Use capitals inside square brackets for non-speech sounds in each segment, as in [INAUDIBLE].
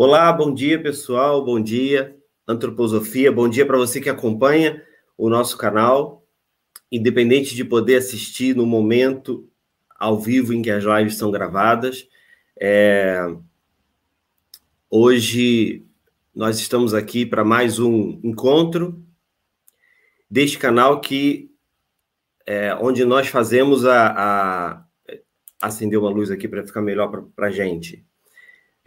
Olá, bom dia pessoal, bom dia Antroposofia, bom dia para você que acompanha o nosso canal, independente de poder assistir no momento ao vivo em que as lives são gravadas. É... Hoje nós estamos aqui para mais um encontro deste canal que é, onde nós fazemos a, a acender uma luz aqui para ficar melhor para a gente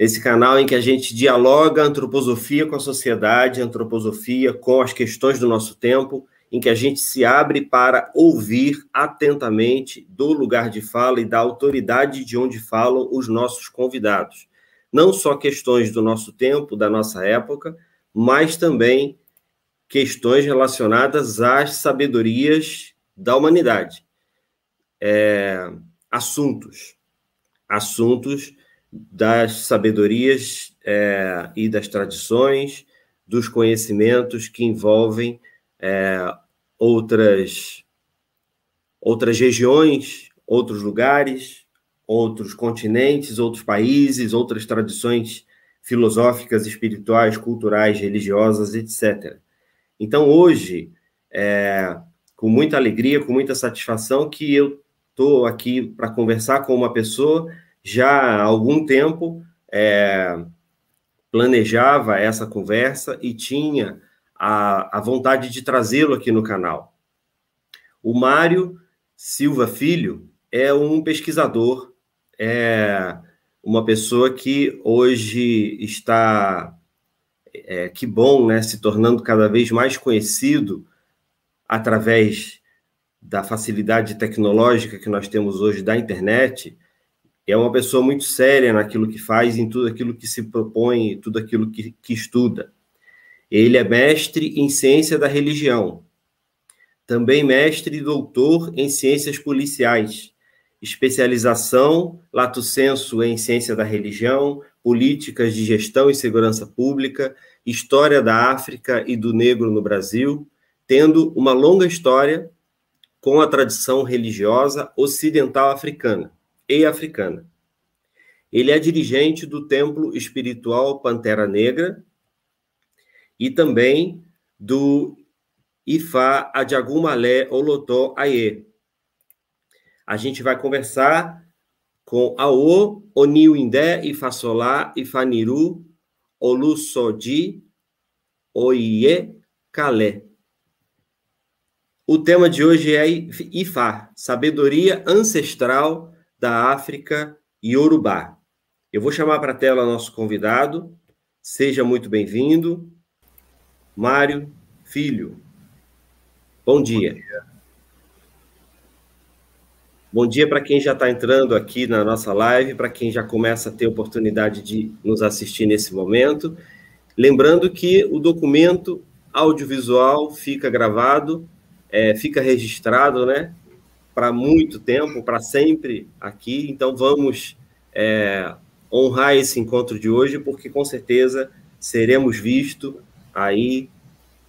esse canal em que a gente dialoga antroposofia com a sociedade, antroposofia com as questões do nosso tempo, em que a gente se abre para ouvir atentamente do lugar de fala e da autoridade de onde falam os nossos convidados. Não só questões do nosso tempo, da nossa época, mas também questões relacionadas às sabedorias da humanidade. É, assuntos. Assuntos das sabedorias é, e das tradições, dos conhecimentos que envolvem é, outras, outras regiões, outros lugares, outros continentes, outros países, outras tradições filosóficas, espirituais, culturais, religiosas, etc. Então, hoje, é, com muita alegria, com muita satisfação, que eu estou aqui para conversar com uma pessoa já há algum tempo é, planejava essa conversa e tinha a, a vontade de trazê-lo aqui no canal. O Mário Silva Filho é um pesquisador, é uma pessoa que hoje está, é, que bom, né, se tornando cada vez mais conhecido através da facilidade tecnológica que nós temos hoje da internet, é uma pessoa muito séria naquilo que faz, em tudo aquilo que se propõe, tudo aquilo que, que estuda. Ele é mestre em ciência da religião, também mestre e doutor em ciências policiais, especialização lato sensu em ciência da religião, políticas de gestão e segurança pública, história da África e do negro no Brasil, tendo uma longa história com a tradição religiosa ocidental africana e africana. Ele é dirigente do Templo Espiritual Pantera Negra e também do Ifá Adiagumalé Olotó Aie. A gente vai conversar com Aô, Oniuindé, Ifasolá, Ifaniru, Olusodi, Oie, Calé. O tema de hoje é Ifá, sabedoria ancestral da África Yorubá. Eu vou chamar para a tela nosso convidado. Seja muito bem-vindo, Mário Filho. Bom dia. Bom dia, Bom dia para quem já está entrando aqui na nossa live, para quem já começa a ter oportunidade de nos assistir nesse momento. Lembrando que o documento audiovisual fica gravado, é, fica registrado, né? Para muito tempo, para sempre aqui. Então vamos é, honrar esse encontro de hoje, porque com certeza seremos vistos aí,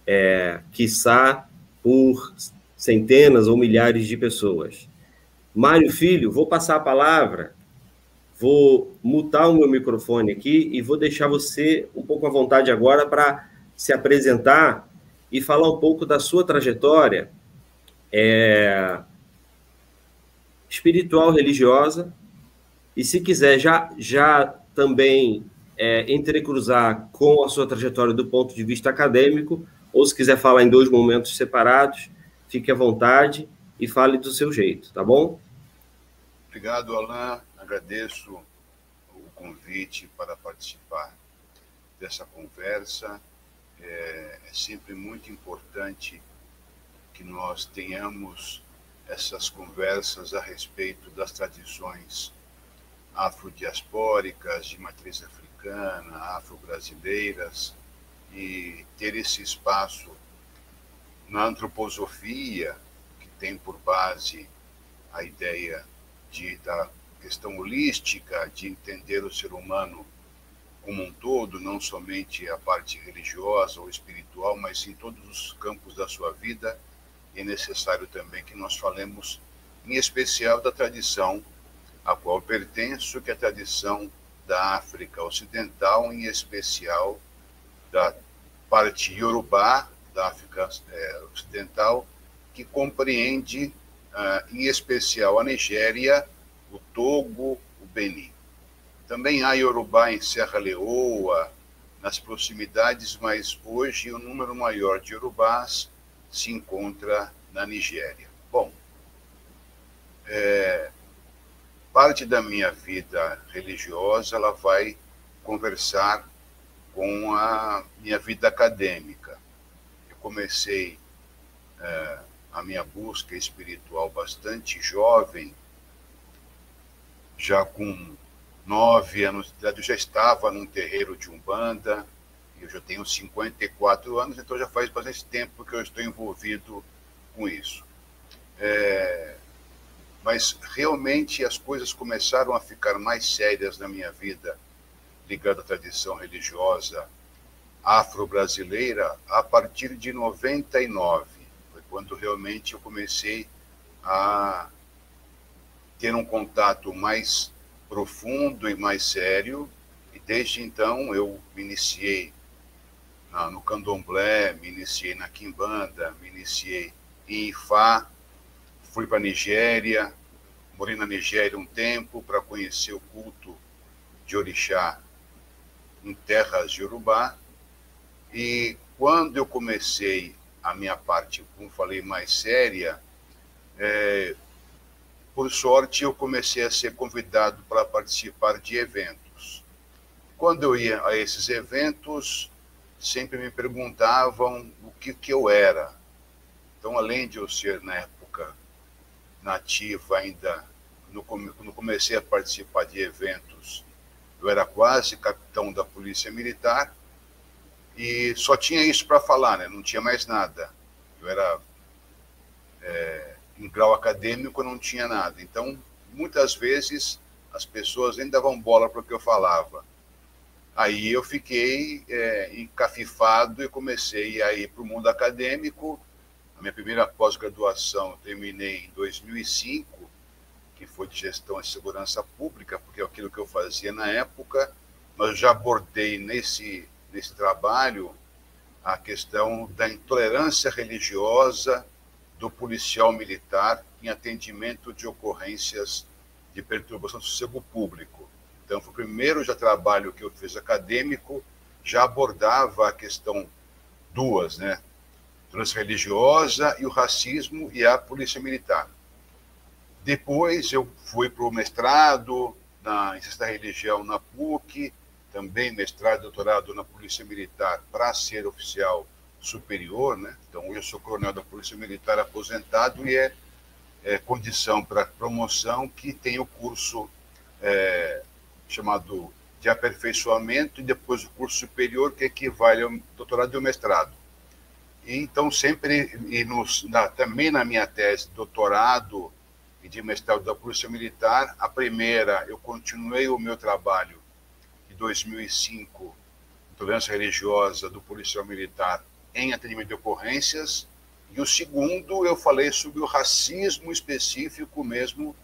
é, quiçá, por centenas ou milhares de pessoas. Mário Filho, vou passar a palavra, vou mutar o meu microfone aqui e vou deixar você um pouco à vontade agora para se apresentar e falar um pouco da sua trajetória. É, espiritual religiosa, e se quiser já, já também é, entrecruzar com a sua trajetória do ponto de vista acadêmico, ou se quiser falar em dois momentos separados, fique à vontade e fale do seu jeito, tá bom? Obrigado, Alain. Agradeço o convite para participar dessa conversa. É, é sempre muito importante que nós tenhamos essas conversas a respeito das tradições afrodiaspóricas, de matriz africana, afro-brasileiras, e ter esse espaço na antroposofia, que tem por base a ideia de, da questão holística, de entender o ser humano como um todo, não somente a parte religiosa ou espiritual, mas em todos os campos da sua vida é necessário também que nós falemos, em especial, da tradição a qual pertenço, que é a tradição da África Ocidental, em especial da parte iorubá da África é, Ocidental, que compreende, ah, em especial, a Nigéria, o Togo, o Benin. Também há iorubá em Serra Leoa, nas proximidades, mas hoje o número maior de iorubás se encontra na Nigéria. Bom, é, parte da minha vida religiosa ela vai conversar com a minha vida acadêmica. Eu comecei é, a minha busca espiritual bastante jovem, já com nove anos de idade, eu já estava num terreiro de Umbanda, eu já tenho 54 anos, então já faz bastante tempo que eu estou envolvido com isso. É, mas realmente as coisas começaram a ficar mais sérias na minha vida, ligada à tradição religiosa afro-brasileira, a partir de 99. Foi quando realmente eu comecei a ter um contato mais profundo e mais sério, e desde então eu me iniciei no candomblé, me iniciei na quimbanda, me iniciei em Ifá, fui para a Nigéria, morei na Nigéria um tempo para conhecer o culto de orixá em terras de Urubá. E quando eu comecei a minha parte, como falei, mais séria, é, por sorte eu comecei a ser convidado para participar de eventos. Quando eu ia a esses eventos, sempre me perguntavam o que, que eu era. Então, além de eu ser, na época, nativa ainda, no, quando comecei a participar de eventos, eu era quase capitão da Polícia Militar e só tinha isso para falar, né? não tinha mais nada. Eu era é, em grau acadêmico, não tinha nada. Então, muitas vezes, as pessoas nem davam bola para o que eu falava. Aí eu fiquei é, encafifado e comecei a ir para o mundo acadêmico, minha primeira pós-graduação terminei em 2005, que foi de gestão e segurança pública, porque é aquilo que eu fazia na época, mas já abordei nesse, nesse trabalho a questão da intolerância religiosa do policial militar em atendimento de ocorrências de perturbação do sossego público. Então, foi o primeiro já trabalho que eu fiz acadêmico, já abordava a questão duas, né? intolerância religiosa e o racismo e a polícia militar. Depois eu fui para o mestrado na, em ciência da religião na PUC, também mestrado e doutorado na polícia militar para ser oficial superior, né? Então eu sou coronel da polícia militar aposentado e é, é condição para promoção que tem o curso é, chamado de aperfeiçoamento e depois o curso superior que equivale ao doutorado e ao mestrado. Então, sempre, e nos, na, também na minha tese de doutorado e de mestrado da Polícia Militar, a primeira, eu continuei o meu trabalho de 2005, intolerância religiosa do policial militar em atendimento de ocorrências, e o segundo, eu falei sobre o racismo específico mesmo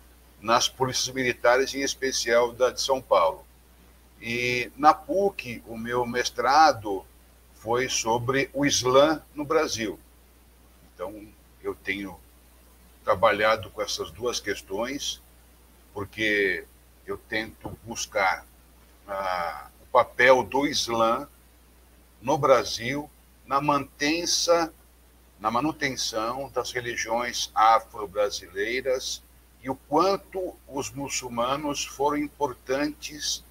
nas polícias militares, em especial da de São Paulo. E na PUC, o meu mestrado foi sobre o Islã no Brasil. Então, eu tenho trabalhado com essas duas questões, porque eu tento buscar ah, o papel do Islã no Brasil na mantença, na manutenção das religiões afro-brasileiras e o quanto os muçulmanos foram importantes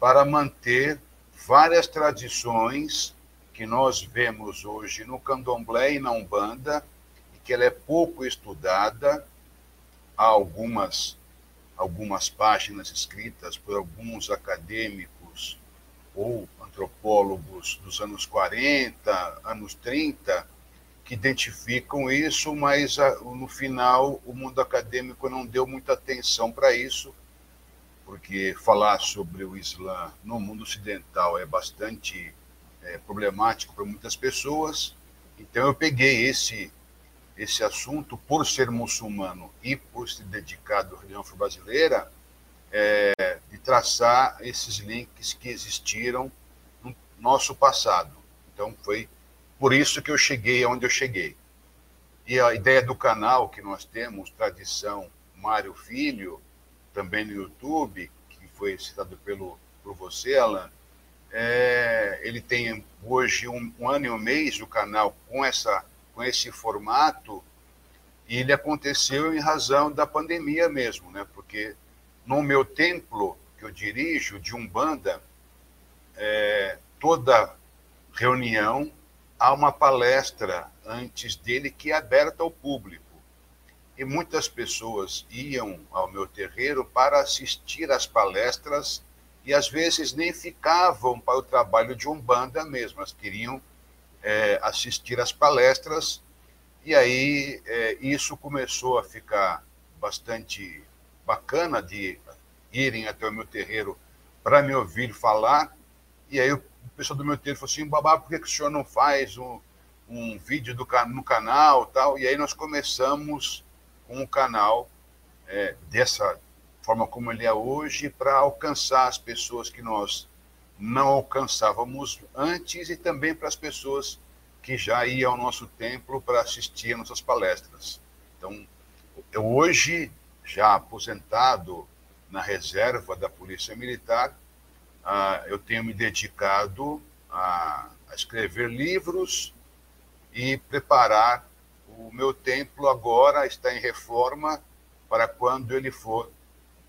para manter várias tradições que nós vemos hoje no candomblé e na umbanda, e que ela é pouco estudada, há algumas, algumas páginas escritas por alguns acadêmicos ou antropólogos dos anos 40, anos 30, que identificam isso, mas no final o mundo acadêmico não deu muita atenção para isso, porque falar sobre o Islã no mundo ocidental é bastante é, problemático para muitas pessoas. Então eu peguei esse esse assunto por ser muçulmano e por ser dedicado à religião afro-brasileira, é, de traçar esses links que existiram no nosso passado. Então, foi por isso que eu cheguei onde eu cheguei. E a ideia do canal que nós temos, Tradição Mário Filho, também no YouTube, que foi citado pelo, por você, Alan, é, ele tem hoje um, um, ano e um mês o canal com, essa, com esse formato, e ele aconteceu em razão da pandemia mesmo, né? porque no meu templo que eu dirijo, de Umbanda, é, toda reunião há uma palestra antes dele que é aberta ao público. E muitas pessoas iam ao meu terreiro para assistir às palestras e às vezes nem ficavam para o trabalho de Umbanda mesmo, elas queriam é, assistir às palestras. E aí é, isso começou a ficar bastante bacana de irem até o meu terreiro para me ouvir falar. E aí o pessoal do meu terreiro falou assim, babá, por que, que o senhor não faz um, um vídeo do, no canal tal? E aí nós começamos com o canal é, dessa forma como ele é hoje para alcançar as pessoas que nós não alcançávamos antes e também para as pessoas que já iam ao nosso templo para assistir nossas palestras. Então, eu hoje, já aposentado na reserva da Polícia Militar, ah, eu tenho me dedicado a, a escrever livros e preparar o meu templo agora está em reforma para quando ele for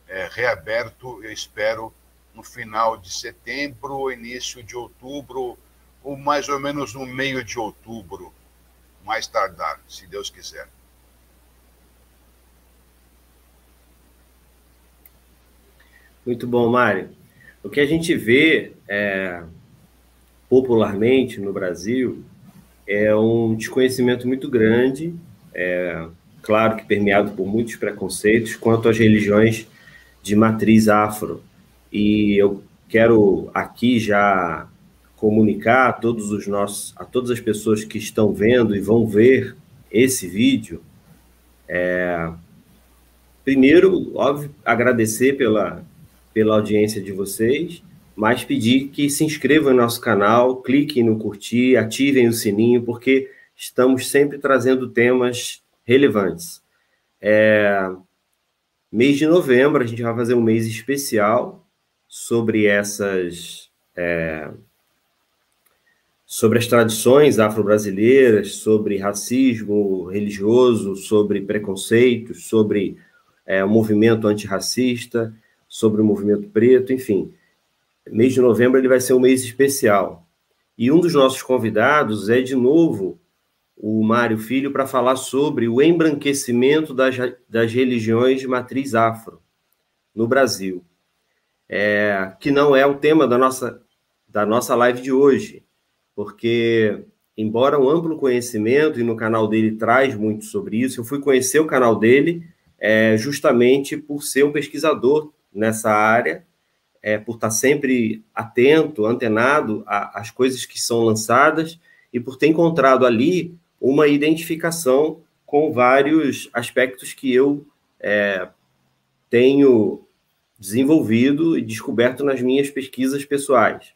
é, reaberto, eu espero no final de setembro início de outubro, ou mais ou menos no meio de outubro, mais tardar, se Deus quiser. Muito bom, Mário. O que a gente vê é, popularmente no Brasil é um desconhecimento muito grande, é, claro que permeado por muitos preconceitos, quanto às religiões de matriz afro. E eu quero aqui já comunicar a todos os nossos, a todas as pessoas que estão vendo e vão ver esse vídeo. É, primeiro, óbvio, agradecer pela, pela audiência de vocês, mas pedir que se inscrevam no nosso canal, cliquem no curtir, ativem o sininho, porque estamos sempre trazendo temas relevantes. É, mês de novembro, a gente vai fazer um mês especial sobre essas. É, sobre as tradições afro-brasileiras, sobre racismo religioso, sobre preconceitos, sobre é, o movimento antirracista, sobre o movimento preto, enfim mês de novembro ele vai ser um mês especial. E um dos nossos convidados é, de novo, o Mário Filho, para falar sobre o embranquecimento das, das religiões de matriz afro no Brasil. É, que não é o tema da nossa, da nossa live de hoje, porque, embora um amplo conhecimento, e no canal dele traz muito sobre isso, eu fui conhecer o canal dele é, justamente por ser um pesquisador nessa área é, por estar sempre atento, antenado às coisas que são lançadas e por ter encontrado ali uma identificação com vários aspectos que eu é, tenho desenvolvido e descoberto nas minhas pesquisas pessoais.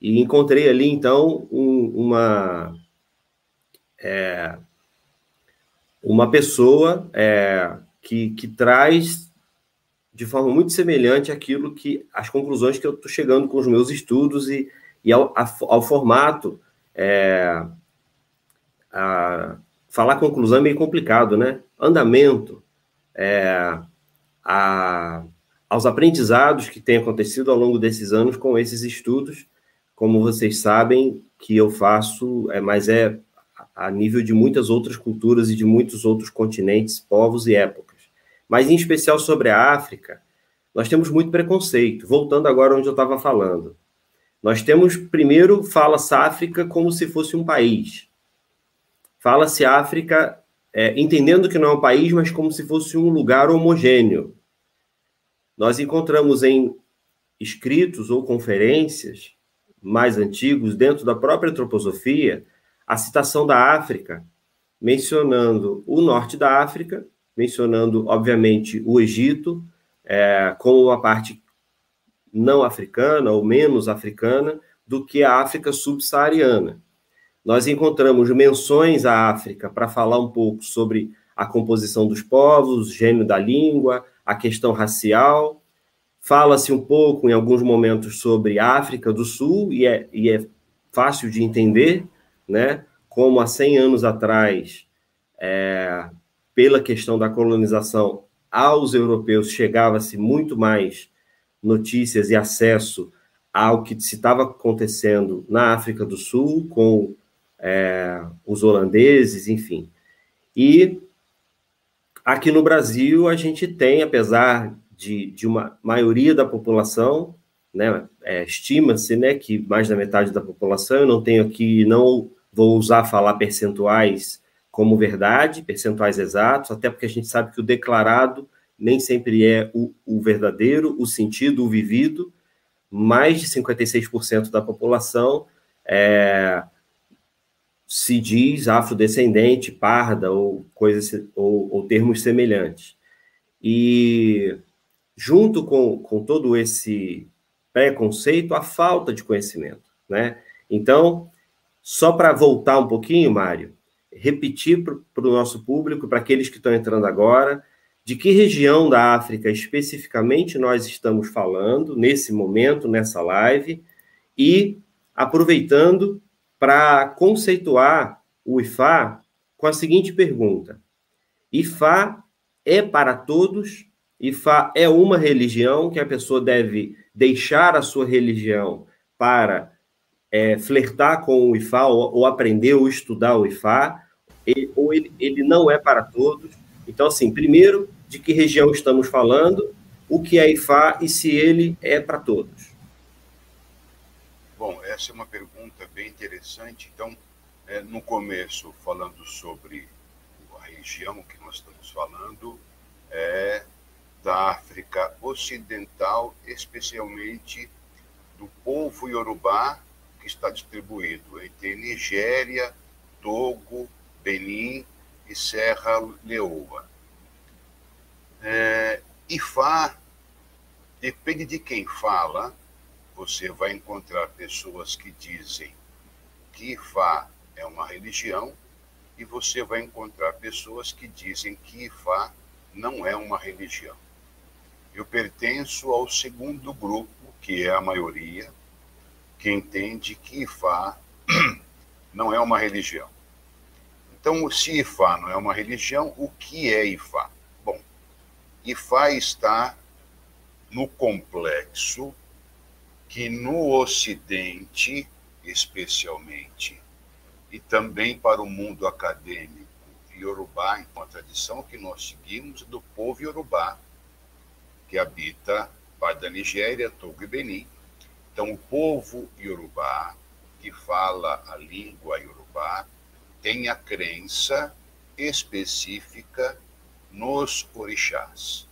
E encontrei ali, então, um, uma, é, uma pessoa é, que, que traz de forma muito semelhante àquilo que as conclusões que eu estou chegando com os meus estudos e, e ao, ao formato. É, a, falar conclusão é meio complicado, né? Andamento, é, a, aos aprendizados que têm acontecido ao longo desses anos com esses estudos, como vocês sabem que eu faço, é, mas é a nível de muitas outras culturas e de muitos outros continentes, povos e épocas mas em especial sobre a África, nós temos muito preconceito. Voltando agora onde eu estava falando. Nós temos, primeiro, fala-se África como se fosse um país. Fala-se África é, entendendo que não é um país, mas como se fosse um lugar homogêneo. Nós encontramos em escritos ou conferências mais antigos, dentro da própria antroposofia, a citação da África, mencionando o norte da África mencionando, obviamente, o Egito, é, com uma parte não africana ou menos africana do que a África subsaariana. Nós encontramos menções à África para falar um pouco sobre a composição dos povos, gênio da língua, a questão racial. Fala-se um pouco, em alguns momentos, sobre a África do Sul, e é, e é fácil de entender, né? como há 100 anos atrás, é, pela questão da colonização, aos europeus chegava-se muito mais notícias e acesso ao que se estava acontecendo na África do Sul, com é, os holandeses, enfim. E aqui no Brasil, a gente tem, apesar de, de uma maioria da população, né, é, estima-se né, que mais da metade da população, eu não tenho aqui, não vou usar falar percentuais como verdade, percentuais exatos, até porque a gente sabe que o declarado nem sempre é o, o verdadeiro, o sentido, o vivido, mais de 56% da população é, se diz afrodescendente, parda ou coisas ou, ou termos semelhantes. E junto com, com todo esse preconceito, a falta de conhecimento, né? Então, só para voltar um pouquinho, Mário, repetir para o nosso público, para aqueles que estão entrando agora, de que região da África especificamente nós estamos falando nesse momento, nessa live, e aproveitando para conceituar o IFA com a seguinte pergunta: IFA é para todos? IFA é uma religião que a pessoa deve deixar a sua religião para é, flertar com o IFA ou, ou, aprender ou estudar o IFA? Ele, ou ele, ele não é para todos? Então, assim, primeiro, de que região estamos falando, o que é IFA e se ele é para todos? Bom, essa é uma pergunta bem interessante. Então, é, no começo, falando sobre a região que nós estamos falando, é da África Ocidental, especialmente do povo iorubá, que está distribuído entre Nigéria, Togo, Benin e Serra Leoa. É, Ifá depende de quem fala, você vai encontrar pessoas que dizem que Ifá é uma religião e você vai encontrar pessoas que dizem que Ifá não é uma religião. Eu pertenço ao segundo grupo, que é a maioria, que entende que Ifá [CLEARS THROAT] não é uma religião. Então, se Ifá não é uma religião, o que é Ifá? Bom, Ifá está no complexo que no Ocidente, especialmente, e também para o mundo acadêmico iorubá, em uma tradição que nós seguimos do povo iorubá, que habita parte da Nigéria, Togo e Benin. Então, o povo iorubá, que fala a língua iorubá, tem a crença específica nos orixás.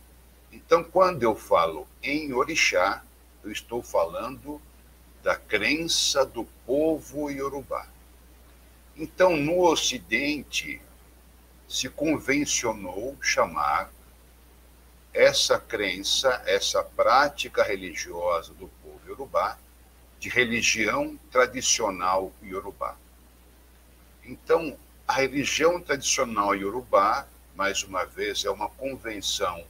Então, quando eu falo em orixá, eu estou falando da crença do povo iorubá. Então, no Ocidente, se convencionou chamar essa crença, essa prática religiosa do iorubá, de religião tradicional iorubá. Então, a religião tradicional iorubá, mais uma vez, é uma convenção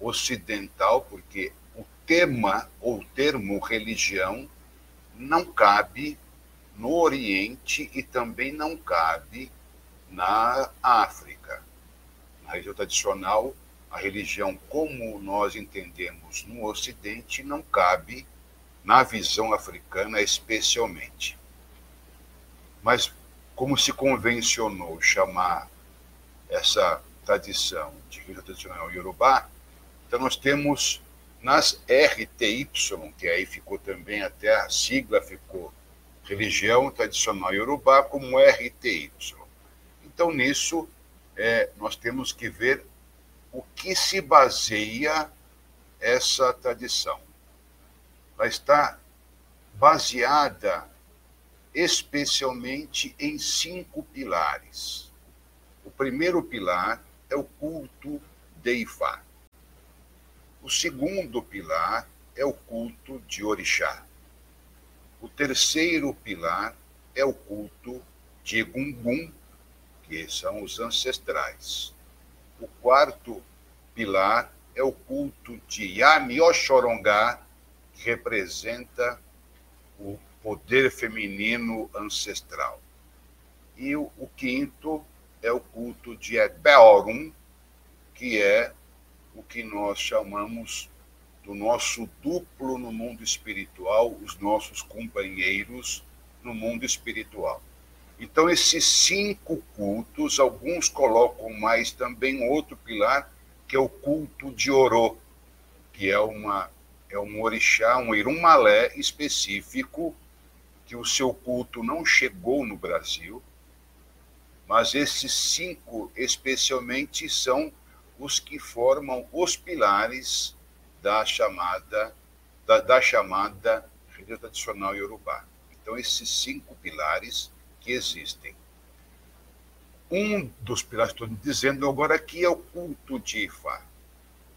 ocidental, porque tema ou termo religião não cabe no Oriente e também não cabe na África. Na região tradicional, a religião como nós entendemos no Ocidente não cabe na visão africana especialmente. Mas como se convencionou chamar essa tradição de religião tradicional iorubá, então nós temos nas RTY, que aí ficou também, até a sigla ficou Religião Tradicional Yorubá, como RTY. Então, nisso, é, nós temos que ver o que se baseia essa tradição. Ela está baseada especialmente em cinco pilares. O primeiro pilar é o culto de Ifá. O segundo pilar é o culto de Orixá. O terceiro pilar é o culto de Egungun, que são os ancestrais. O quarto pilar é o culto de Yamiochorongá, que representa o poder feminino ancestral. E o, o quinto é o culto de Ebeorum, que é o que nós chamamos do nosso duplo no mundo espiritual, os nossos companheiros no mundo espiritual. Então, esses cinco cultos, alguns colocam mais também outro pilar, que é o culto de Orô, que é, uma, é um orixá, um irumalé específico, que o seu culto não chegou no Brasil, mas esses cinco, especialmente, são os que formam os pilares da chamada da, da chamada religião tradicional iorubá. Então, esses cinco pilares que existem. Um dos pilares que estou dizendo agora aqui é o culto de Ifá.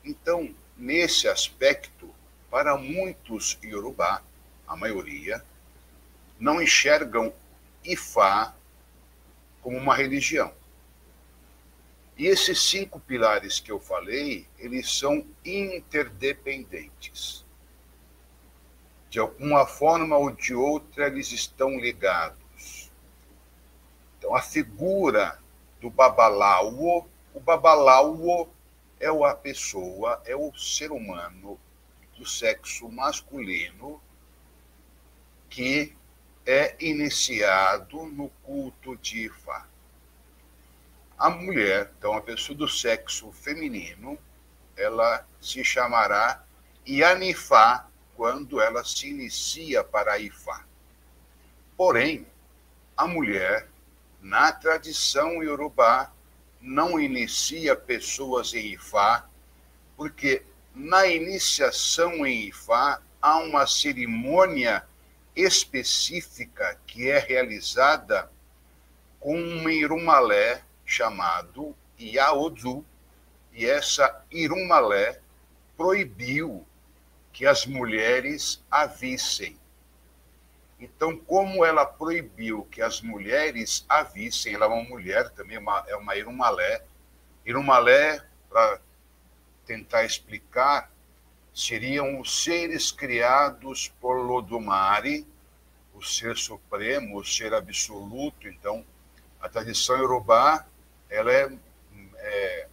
Então, nesse aspecto, para muitos iorubá, a maioria, não enxergam Ifá como uma religião. E esses cinco pilares que eu falei, eles são interdependentes. De alguma forma ou de outra, eles estão ligados. Então, a figura do babalauo, o babalauo é a pessoa, é o ser humano do sexo masculino que é iniciado no culto de Ifá. A mulher, então a pessoa do sexo feminino, ela se chamará Yanifá quando ela se inicia para Ifá. Porém, a mulher, na tradição iorubá, não inicia pessoas em Ifá, porque na iniciação em Ifá há uma cerimônia específica que é realizada com um irumalé chamado Yaodu, e essa Irumalé proibiu que as mulheres a vissem. Então, como ela proibiu que as mulheres a vissem, ela é uma mulher também, é uma Irumalé. Irumalé, para tentar explicar, seriam os seres criados por Lodumare, o ser supremo, o ser absoluto. Então, a tradição iorubá ela é, é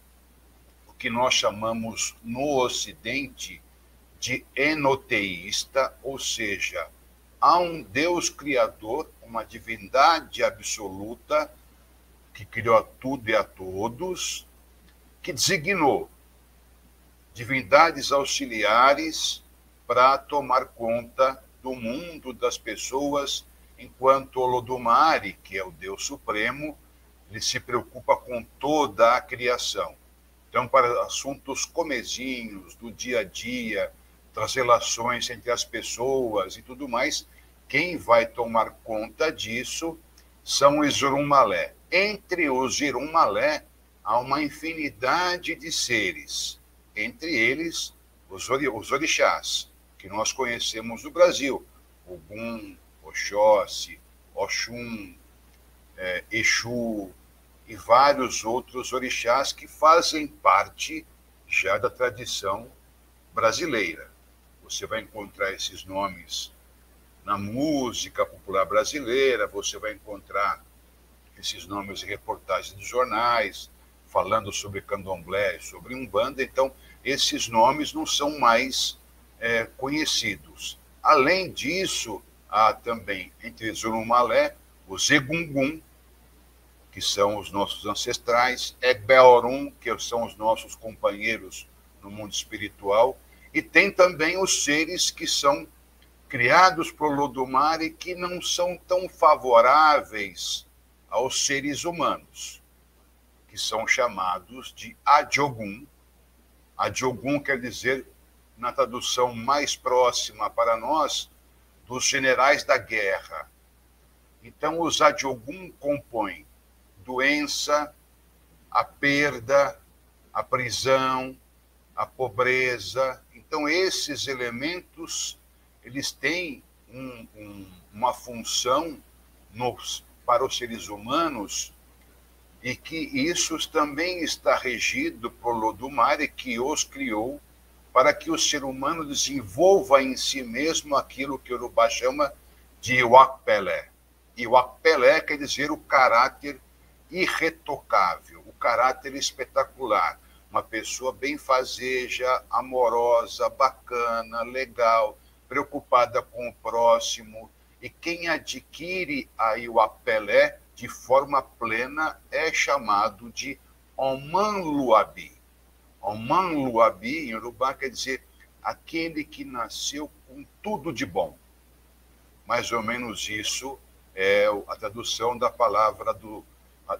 o que nós chamamos no Ocidente de enoteísta, ou seja, há um Deus criador, uma divindade absoluta que criou a tudo e a todos, que designou divindades auxiliares para tomar conta do mundo das pessoas, enquanto Olodumare, que é o Deus supremo, ele se preocupa com toda a criação. Então, para assuntos comezinhos, do dia a dia, das relações entre as pessoas e tudo mais, quem vai tomar conta disso são os Irumalé. Entre os Irumalé, há uma infinidade de seres, entre eles os, os orixás, que nós conhecemos no Brasil, Ogum, Oxóssi, Oxum, é, Exu, e vários outros orixás que fazem parte já da tradição brasileira. Você vai encontrar esses nomes na música popular brasileira, você vai encontrar esses nomes em reportagens de jornais, falando sobre candomblé, sobre umbanda, então esses nomes não são mais é, conhecidos. Além disso, há também entre Zulumalé o Zegungun, que são os nossos ancestrais, Egbeorum, que são os nossos companheiros no mundo espiritual, e tem também os seres que são criados por Lodumar e que não são tão favoráveis aos seres humanos, que são chamados de Adjogum. Adjogum quer dizer, na tradução mais próxima para nós, dos generais da guerra. Então, os Adjogum compõem doença, a perda, a prisão, a pobreza Então, esses elementos, eles têm um, um, uma função nos, para os seres humanos e que isso também está regido por Lodumare, que os criou para que o ser humano desenvolva em si mesmo aquilo que o Urubá chama de Iwakpelé. Iwakpelé quer dizer o caráter irretocável, o caráter espetacular. Uma pessoa benfazeja, amorosa, bacana, legal, preocupada com o próximo. E quem adquire a Iwakpelé de forma plena é chamado de Oman Luabi. Oman Luabi, em Urubá, quer dizer aquele que nasceu com tudo de bom. Mais ou menos isso é a tradução da palavra do,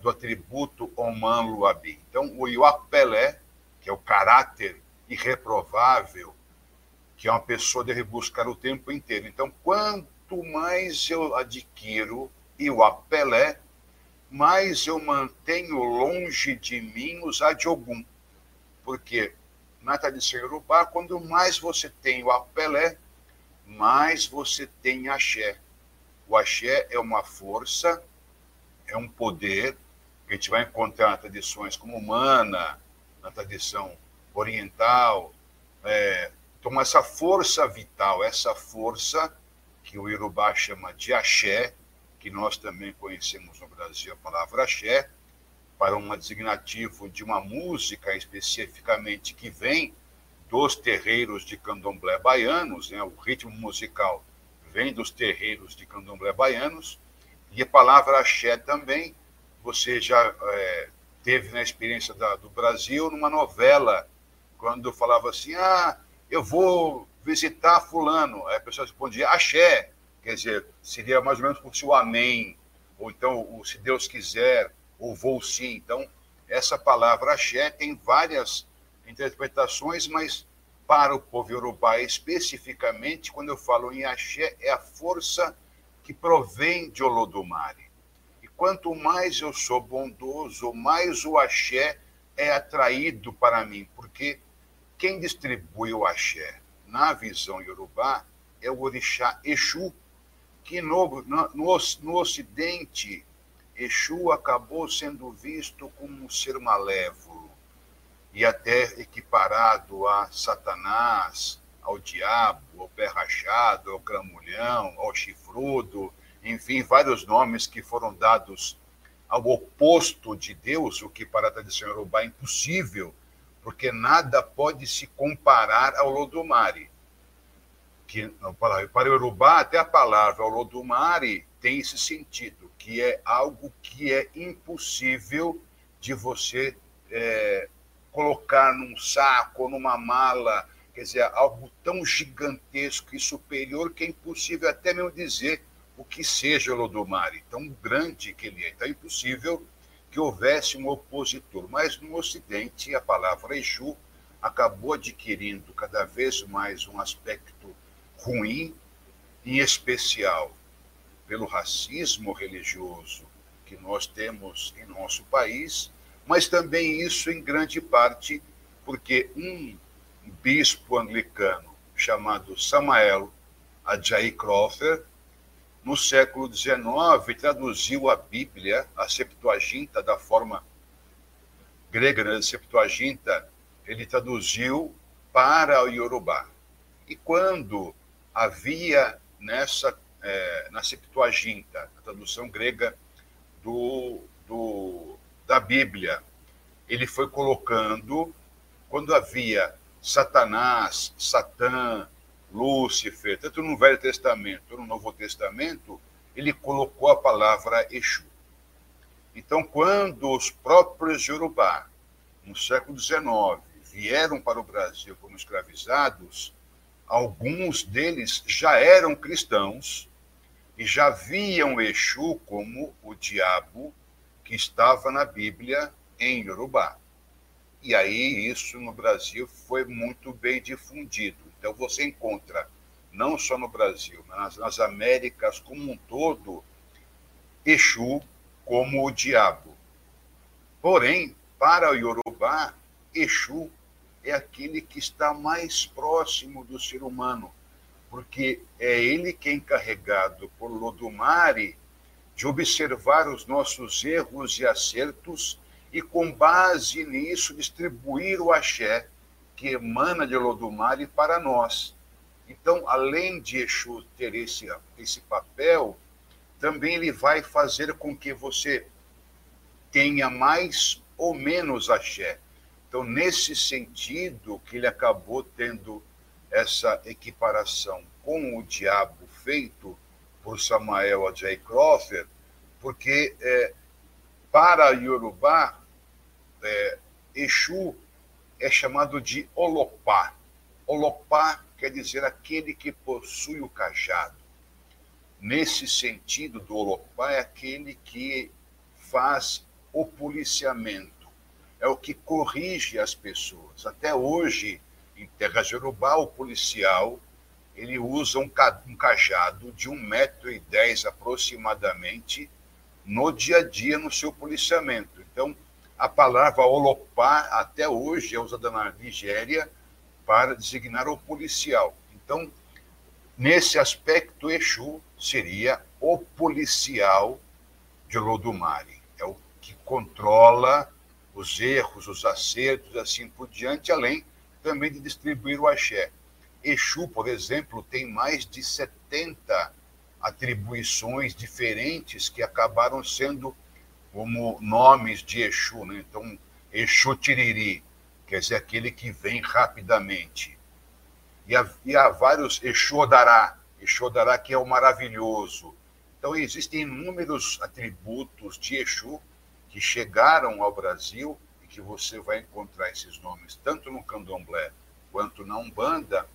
do atributo Oman Luabi. Então, o Iwapelé, que é o caráter irreprovável, que é uma pessoa deve buscar o tempo inteiro. Então, quanto mais eu adquiro Iwapelé, mais eu mantenho longe de mim os Adjogum. Porque na tradição Yorubá, quando mais você tem o apelé, mais você tem axé. O axé é uma força, é um poder que a gente vai encontrar nas tradições como humana, na tradição oriental. É, então, essa força vital, essa força que o Yorubá chama de axé, que nós também conhecemos no Brasil a palavra axé, para um designativo de uma música especificamente que vem dos terreiros de candomblé baianos, né? o ritmo musical vem dos terreiros de candomblé baianos, e a palavra axé também, você já é, teve na experiência da, do Brasil numa novela, quando falava assim, ah, eu vou visitar fulano, aí a pessoa respondia axé, quer dizer, seria mais ou menos como se o amém, ou então o se Deus quiser, ou vou sim. Então, essa palavra axé tem várias interpretações, mas para o povo iorubá especificamente, quando eu falo em axé, é a força que provém de Olodumare. E quanto mais eu sou bondoso, mais o axé é atraído para mim, porque quem distribui o axé na visão iorubá é o orixá Exu, que no, no, no Ocidente Exu acabou sendo visto como um ser malévolo e até equiparado a Satanás, ao diabo, ao pé rachado, ao cramulhão, ao chifrudo, enfim, vários nomes que foram dados ao oposto de Deus, o que para a tradição iorubá é impossível, porque nada pode se comparar ao Lodumare. Que, para, para o Urubá, até a palavra Olodumare tem esse sentido, que é algo que é impossível de você é, colocar num saco numa mala, quer dizer, algo tão gigantesco e superior que é impossível até mesmo dizer o que seja Lodomari, tão grande que ele é. Então é impossível que houvesse um opositor. Mas no Ocidente, a palavra Exu acabou adquirindo cada vez mais um aspecto ruim, em especial pelo racismo religioso que nós temos em nosso país, mas também isso em grande parte porque um bispo anglicano chamado Samael Ajay Crawford, no século XIX, traduziu a Bíblia, a Septuaginta, da forma grega, né, Septuaginta, ele traduziu para o Yorubá. E quando havia nessa é, na Septuaginta, a tradução grega do, do, da Bíblia. Ele foi colocando, quando havia Satanás, Satã, Lúcifer, tanto no Velho Testamento quanto no Novo Testamento, ele colocou a palavra Exu. Então, quando os próprios Yorubá, no século XIX, vieram para o Brasil como escravizados, alguns deles já eram cristãos e já viam Exu como o diabo que estava na Bíblia em Yorubá. E aí isso no Brasil foi muito bem difundido. Então você encontra, não só no Brasil, mas nas Américas como um todo, Exu como o diabo. Porém, para o Yorubá, Exu é aquele que está mais próximo do ser humano, porque é ele que é encarregado por Lodumare de observar os nossos erros e acertos e, com base nisso, distribuir o axé que emana de Lodumare para nós. Então, além de Exu ter esse, esse papel, também ele vai fazer com que você tenha mais ou menos axé. Então, nesse sentido, que ele acabou tendo essa equiparação com o diabo feito por Samael J. Crawford, porque é, para Yorubá, é, Exu é chamado de Olopá. Olopá quer dizer aquele que possui o cajado. Nesse sentido, do Olopá é aquele que faz o policiamento, é o que corrige as pessoas. Até hoje, em Terra Yorubá, o policial ele usa um, cajado de 1,10m aproximadamente no dia a dia no seu policiamento. Então, a palavra olopá até hoje é usada na Nigéria para designar o policial. Então, nesse aspecto, Exu seria o policial de Olodumare. É o que controla os erros, os acertos, assim por diante, além também de distribuir o axé. Exu, por exemplo, tem mais de 70 atribuições diferentes que acabaram sendo como nomes de Exu. Né? Então, Exu Tiriri, quer dizer, aquele que vem rapidamente. E há, e há vários Exu Odará, Exu Odará que é o maravilhoso. Então, existem inúmeros atributos de Exu que chegaram ao Brasil e que você vai encontrar esses nomes tanto no candomblé quanto na Umbanda,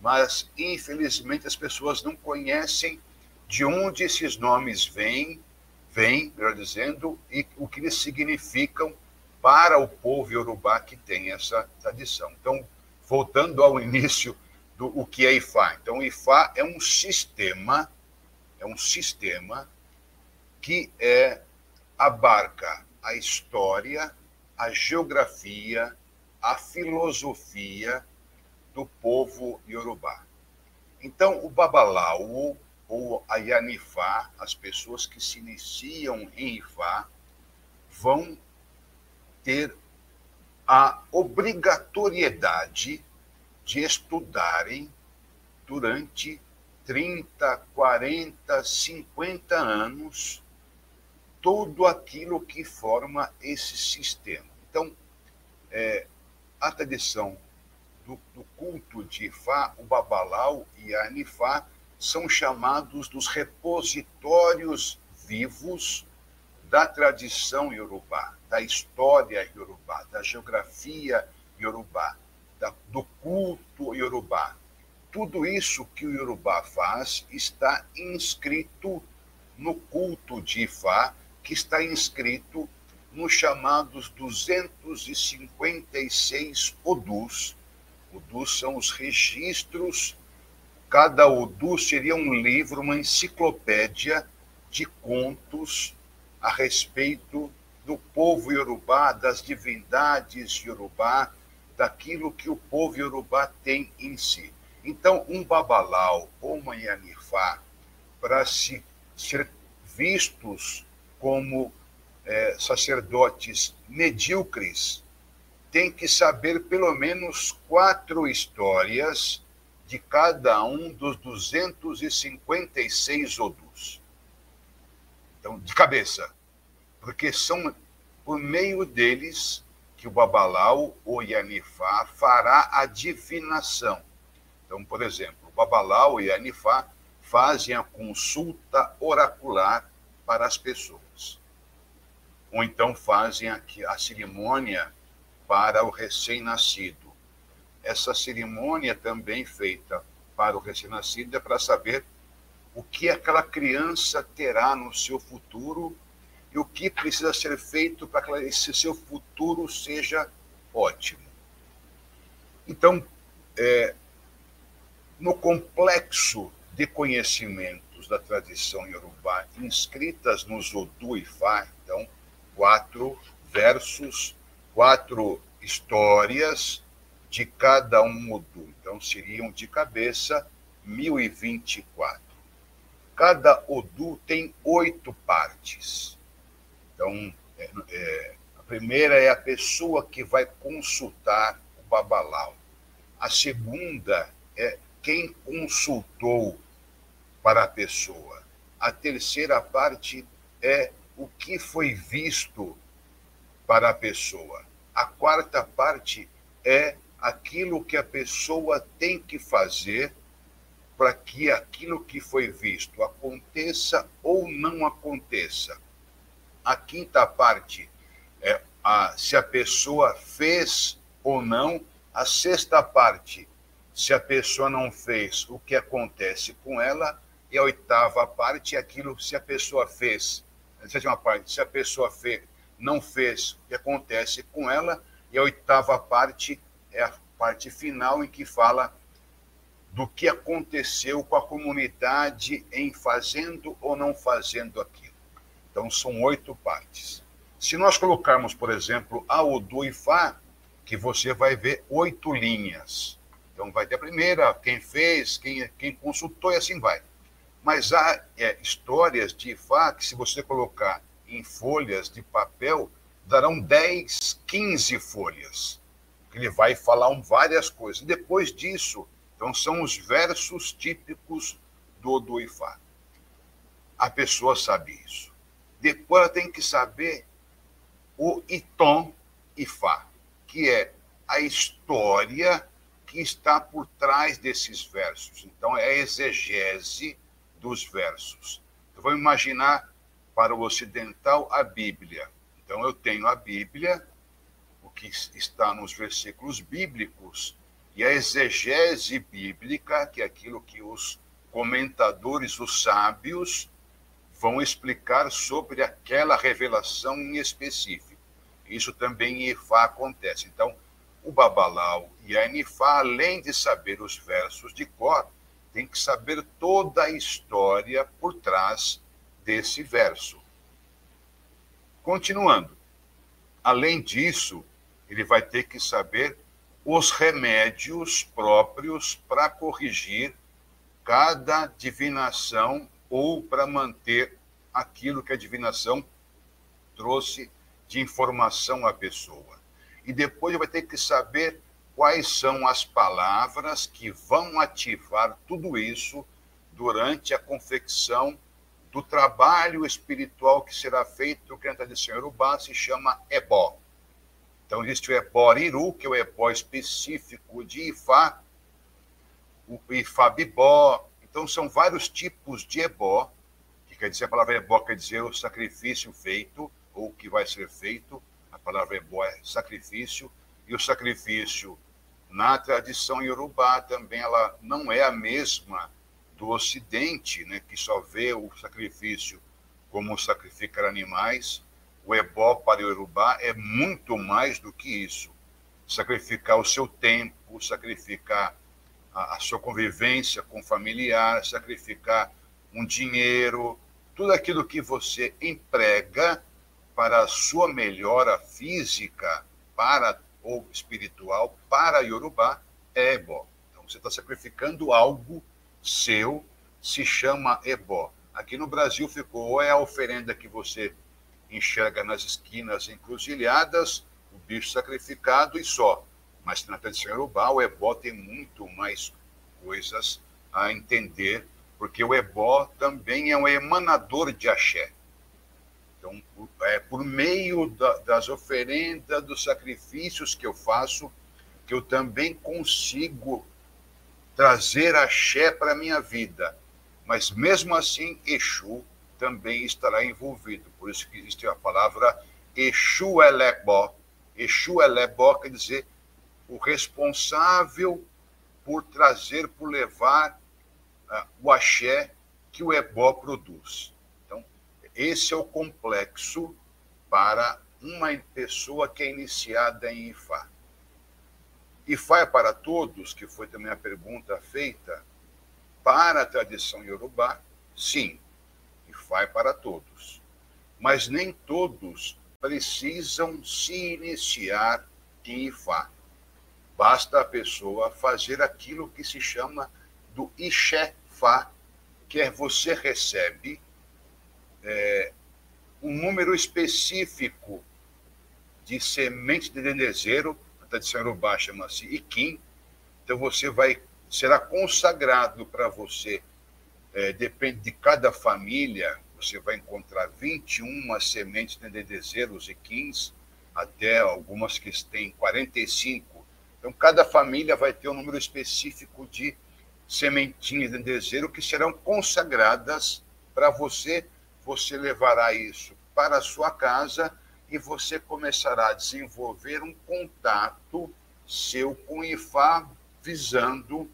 mas infelizmente as pessoas não conhecem de onde esses nomes vêm, vêm, melhor dizendo, e o que eles significam para o povo iorubá que tem essa tradição. Então, voltando ao início do o que é Ifá. Então, Ifá é um sistema, é um sistema que é abarca a história, a geografia, a filosofia do povo iorubá. Então, o Babalau, ou a Yanifá, as pessoas que se iniciam em Ifá, vão ter a obrigatoriedade de estudarem durante 30, 40, 50 anos tudo aquilo que forma esse sistema. Então, é, a tradição do, do culto de Ifá, o Babalau e a Anifá são chamados dos repositórios vivos da tradição iorubá, da história iorubá, da geografia iorubá, da, do culto iorubá. Tudo isso que o iorubá faz está inscrito no culto de Ifá, que está inscrito nos chamados 256 odus, Odus são os registros, cada Odu seria um livro, uma enciclopédia de contos a respeito do povo iorubá, das divindades iorubá, daquilo que o povo iorubá tem em si. Então, um babalau ou uma yanifá, para se ser vistos como é, sacerdotes medíocres, tem que saber pelo menos quatro histórias de cada um dos 256 odus. Então, de cabeça. Porque são por meio deles que o Babalau ou Yanifá fará a divinação. Então, por exemplo, o Babalau e Yanifá fazem a consulta oracular para as pessoas. Ou então fazem a, a cerimônia para o recém-nascido. Essa cerimônia também feita para o recém-nascido é para saber o que aquela criança terá no seu futuro e o que precisa ser feito para que esse seu futuro seja ótimo. Então, é, no complexo de conhecimentos da tradição iorubá inscritas nos Odu e Fá, então, quatro versos quatro histórias de cada um Odu. Então, seriam de cabeça 1024. Cada Odu tem oito partes. Então, é, é, a primeira é a pessoa que vai consultar o Babalau. A segunda é quem consultou para a pessoa. A terceira parte é o que foi visto para a pessoa. A quarta parte é aquilo que a pessoa tem que fazer para que aquilo que foi visto aconteça ou não aconteça. A quinta parte é a, se a pessoa fez ou não. A sexta parte, se a pessoa não fez, o que acontece com ela. E a oitava parte é aquilo se a pessoa fez. A sétima parte, se a pessoa fez, não fez, o que acontece com ela. E a oitava parte é a parte final em que fala do que aconteceu com a comunidade em fazendo ou não fazendo aquilo. Então, são oito partes. Se nós colocarmos, por exemplo, a Odu e Fá, que você vai ver oito linhas. Então, vai ter a primeira, quem fez, quem, quem consultou e assim vai. Mas há é, histórias de Ifá que, se você colocar em folhas de papel, darão 10, 15 folhas. Ele vai falar várias coisas. Depois disso, então são os versos típicos do Oduifá. A pessoa sabe isso. Depois ela tem que saber o Itom Ifá, que é a história que está por trás desses versos. Então, é a exegese dos versos. Então, vamos imaginar para o ocidental a Bíblia. Então, eu tenho a Bíblia, o que está nos versículos bíblicos, e a exegese bíblica, que é aquilo que os comentadores, os sábios, vão explicar sobre aquela revelação em específico. Isso também em Ifá acontece. Então, o Babalau e a Nifá, além de saber os versos de cor, tem que saber toda a história por trás desse verso. Continuando. Além disso, ele vai ter que saber os remédios próprios para corrigir cada divinação ou para manter aquilo que a divinação trouxe de informação à pessoa. E depois vai ter que saber quais são as palavras que vão ativar tudo isso durante a confecção do trabalho espiritual que será feito, que na tradição Urubá se chama ebó. Então, existe o ebó iru, que é o ebó específico de Ifá, o Ifá bibó. Então, são vários tipos de ebó, que quer dizer, a palavra ebó quer dizer o sacrifício feito, ou o que vai ser feito. A palavra ebó é sacrifício. E o sacrifício, na tradição iorubá, também ela não é a mesma do Ocidente, né, que só vê o sacrifício como sacrificar animais, o ebó para o Yorubá é muito mais do que isso. Sacrificar o seu tempo, sacrificar a, a sua convivência com o familiar, sacrificar um dinheiro, tudo aquilo que você emprega para a sua melhora física, para ou espiritual, para Yorubá, é ebó. Então você está sacrificando algo seu se chama ebó. Aqui no Brasil ficou ou é a oferenda que você enxerga nas esquinas encruzilhadas, o bicho sacrificado e só. Mas na tradição urubá, o ebó tem muito mais coisas a entender, porque o ebó também é um emanador de axé. Então, é por meio da, das oferendas, dos sacrifícios que eu faço, que eu também consigo trazer axé para a minha vida. Mas mesmo assim, Exu também estará envolvido. Por isso que existe a palavra Exu Elebó. Exu Elebó quer dizer o responsável por trazer, por levar uh, o axé que o ebó produz. Esse é o complexo para uma pessoa que é iniciada em Ifá. E vai para todos, que foi também a pergunta feita, para a tradição iorubá, sim, e vai para todos. Mas nem todos precisam se iniciar em Ifá. Basta a pessoa fazer aquilo que se chama do Ixefá, que é você recebe é, um número específico de semente de dendezeiro, a tradição urubá chama-se Iquim, então você vai, será consagrado para você, é, depende de cada família, você vai encontrar 21 sementes de dendezeiros e 15, até algumas que têm 45. Então, cada família vai ter um número específico de sementinhas de dendezeiro que serão consagradas para você. Você levará isso para a sua casa e você começará a desenvolver um contato seu com o IFA, visando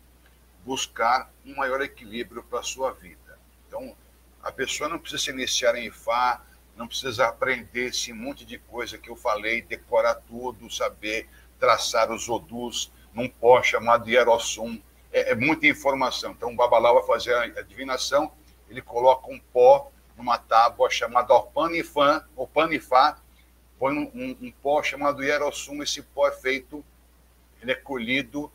buscar um maior equilíbrio para a sua vida. Então, a pessoa não precisa se iniciar em IFA, não precisa aprender esse monte de coisa que eu falei, decorar tudo, saber traçar os odus num pó chamado Hierossum. É, é muita informação. Então, o Babalá vai fazer a adivinação, ele coloca um pó numa tábua chamada Orpanifã, ou Panifá, põe um, um, um, pó chamado Hierossum. Esse pó é feito, ele é colhido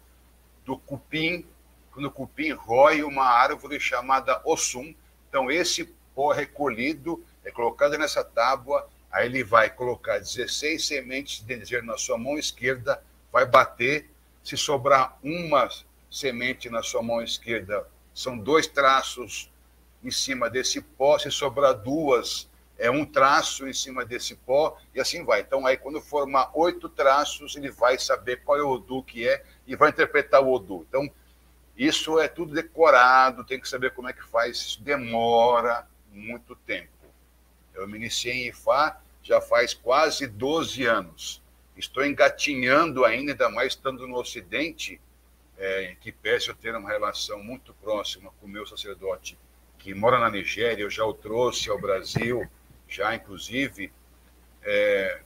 do cupim, quando o cupim rói uma árvore chamada Ossum. Então, esse pó recolhido é colocado nessa tábua, aí ele vai colocar 16 sementes de desejo na sua mão esquerda, vai bater, se sobrar uma semente na sua mão esquerda, são dois traços em cima desse pó, se sobrar duas, é um traço em cima desse pó, e assim vai. Então, aí, quando formar oito traços, ele vai saber qual é o Odu que é e vai interpretar o Odu. Então, isso é tudo decorado, tem que saber como é que faz, isso demora muito tempo. Eu me iniciei em IFA já faz quase 12 anos. Estou engatinhando ainda, ainda mais estando no Ocidente, é, que pese eu ter uma relação muito próxima com o meu sacerdote, que mora na Nigéria, eu já o trouxe ao Brasil, já inclusive. É,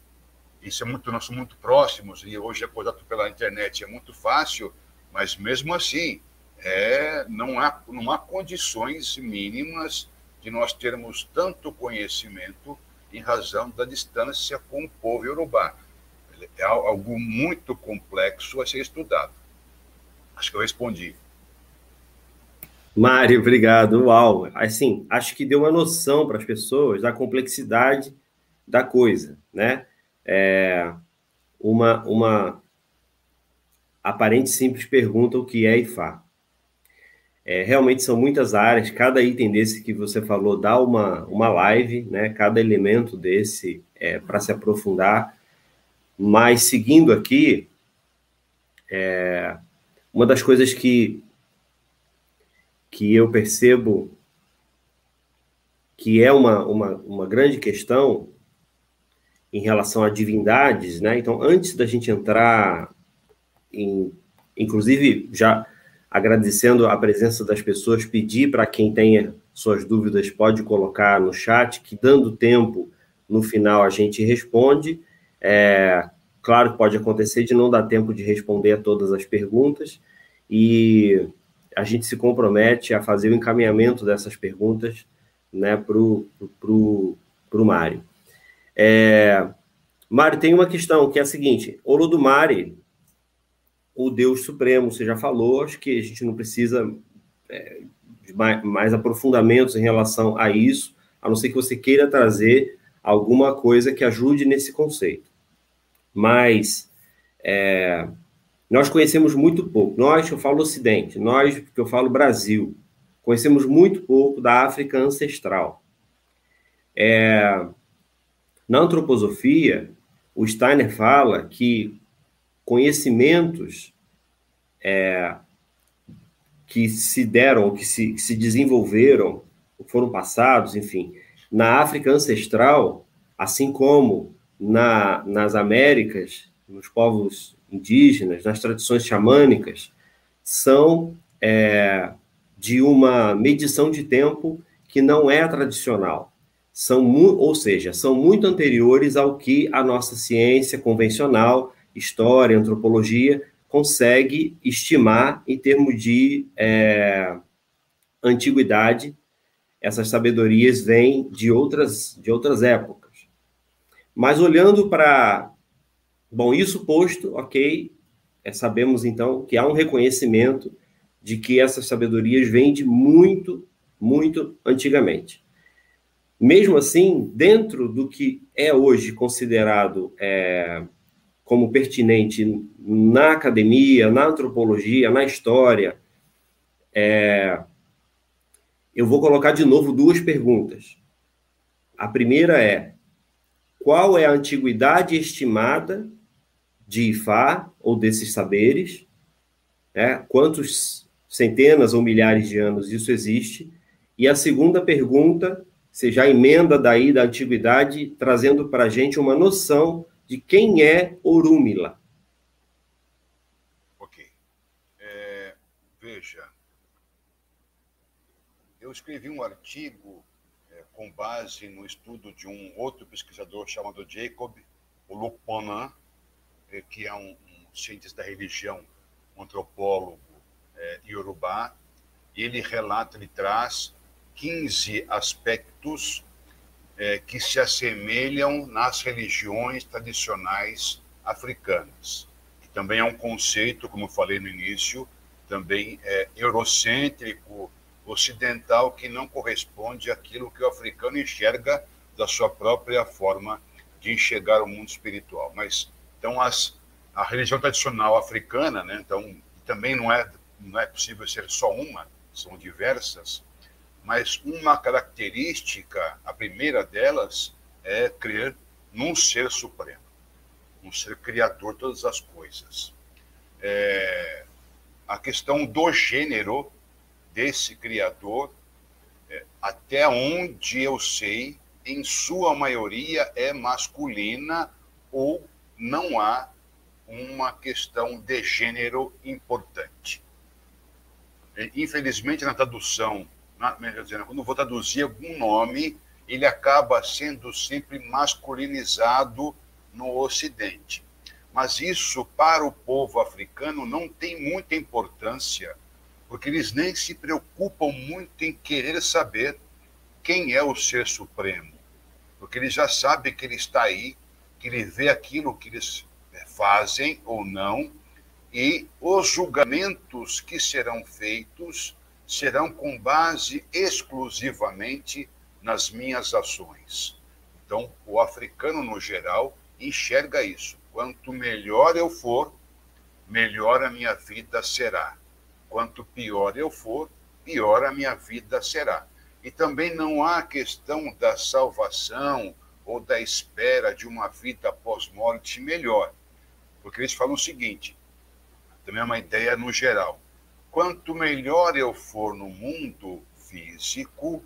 isso é muito, nós somos muito próximos e hoje é contato pela internet é muito fácil, mas mesmo assim, é, não, há, não há condições mínimas de nós termos tanto conhecimento em razão da distância com o povo iorubá. É algo muito complexo a ser estudado. Acho que eu respondi. Mário, obrigado. Uau! Assim, acho que deu uma noção para as pessoas da complexidade da coisa, né? É uma, uma aparente simples pergunta o que é IFA. É, realmente são muitas áreas, cada item desse que você falou dá uma, uma live, né? Cada elemento desse é, para se aprofundar. Mas seguindo aqui, é, uma das coisas que, que eu percebo que é uma, uma, uma grande questão em relação a divindades, né? Então, antes da gente entrar em, inclusive já agradecendo a presença das pessoas, pedir para quem tenha suas dúvidas pode colocar no chat, que dando tempo, no final a gente responde. É, claro que pode acontecer de não dar tempo de responder a todas as perguntas, e a gente se compromete a fazer o encaminhamento dessas perguntas né, para o Mário. É, Mário, tem uma questão que é a seguinte: Olodumare o Deus Supremo, você já falou, acho que a gente não precisa é, de mais, mais, aprofundamentos em relação a isso, a não ser que você queira trazer alguma coisa que ajude nesse conceito. Mas é, nós conhecemos muito pouco. Nós, eu falo Ocidente, nós, que eu falo Brasil, conhecemos muito pouco da África ancestral. É, na antroposofia, o Steiner fala que conhecimentos é, que se deram, que se, que se desenvolveram, foram passados, enfim, na África ancestral, assim como na, nas Américas, nos povos indígenas, nas tradições xamânicas, são é, de uma medição de tempo que não é tradicional. São, ou seja, são muito anteriores ao que a nossa ciência convencional história, antropologia, consegue estimar em termos de é, antiguidade. Essas sabedorias vêm de outras, de outras épocas. Mas olhando para. Bom, isso posto, ok, é, sabemos então que há um reconhecimento de que essas sabedorias vêm de muito, muito antigamente. Mesmo assim, dentro do que é hoje considerado é, como pertinente na academia, na antropologia, na história, é, eu vou colocar de novo duas perguntas. A primeira é: qual é a antiguidade estimada de Ifá ou desses saberes? É, quantos centenas ou milhares de anos isso existe? E a segunda pergunta, você já emenda daí da antiguidade, trazendo para a gente uma noção de quem é Orúmila. Ok. É, veja, eu escrevi um artigo é, com base no estudo de um outro pesquisador chamado Jacob Oluponan, é, que é um, um, cientista da religião, um antropólogo é, iorubá, ele relata, ele traz 15 aspectos é, que se assemelham nas religiões tradicionais africanas, que também é um conceito, como eu falei no início, também é eurocêntrico, ocidental que não corresponde àquilo que o africano enxerga da sua própria forma de enxergar o mundo espiritual. Mas então as, a religião tradicional africana, né, então também não é não é possível ser só uma, são diversas, mas uma característica, a primeira delas é crer num ser supremo, um ser criador de todas as coisas. É, a questão do gênero desse Criador, é, até onde eu sei, em sua maioria é masculina ou não há uma questão de gênero importante. É, infelizmente, na tradução, na, dizendo, quando vou traduzir algum nome, ele acaba sendo sempre masculinizado no Ocidente. Mas isso, para o povo africano, não tem muita importância porque eles nem se preocupam muito em querer saber quem é o ser supremo, porque eles já sabem que ele está aí, que ele vê aquilo que eles eh, fazem ou não, e os julgamentos que serão feitos serão com base exclusivamente nas minhas ações. Então, o africano, no geral, enxerga isso. Quanto melhor eu for, melhor a minha vida será. Quanto pior eu for, pior a minha vida será. E também não há questão da salvação ou da espera de uma vida pós-morte melhor. Porque eles falam o seguinte: também é uma ideia no geral. Quanto melhor eu for no mundo físico,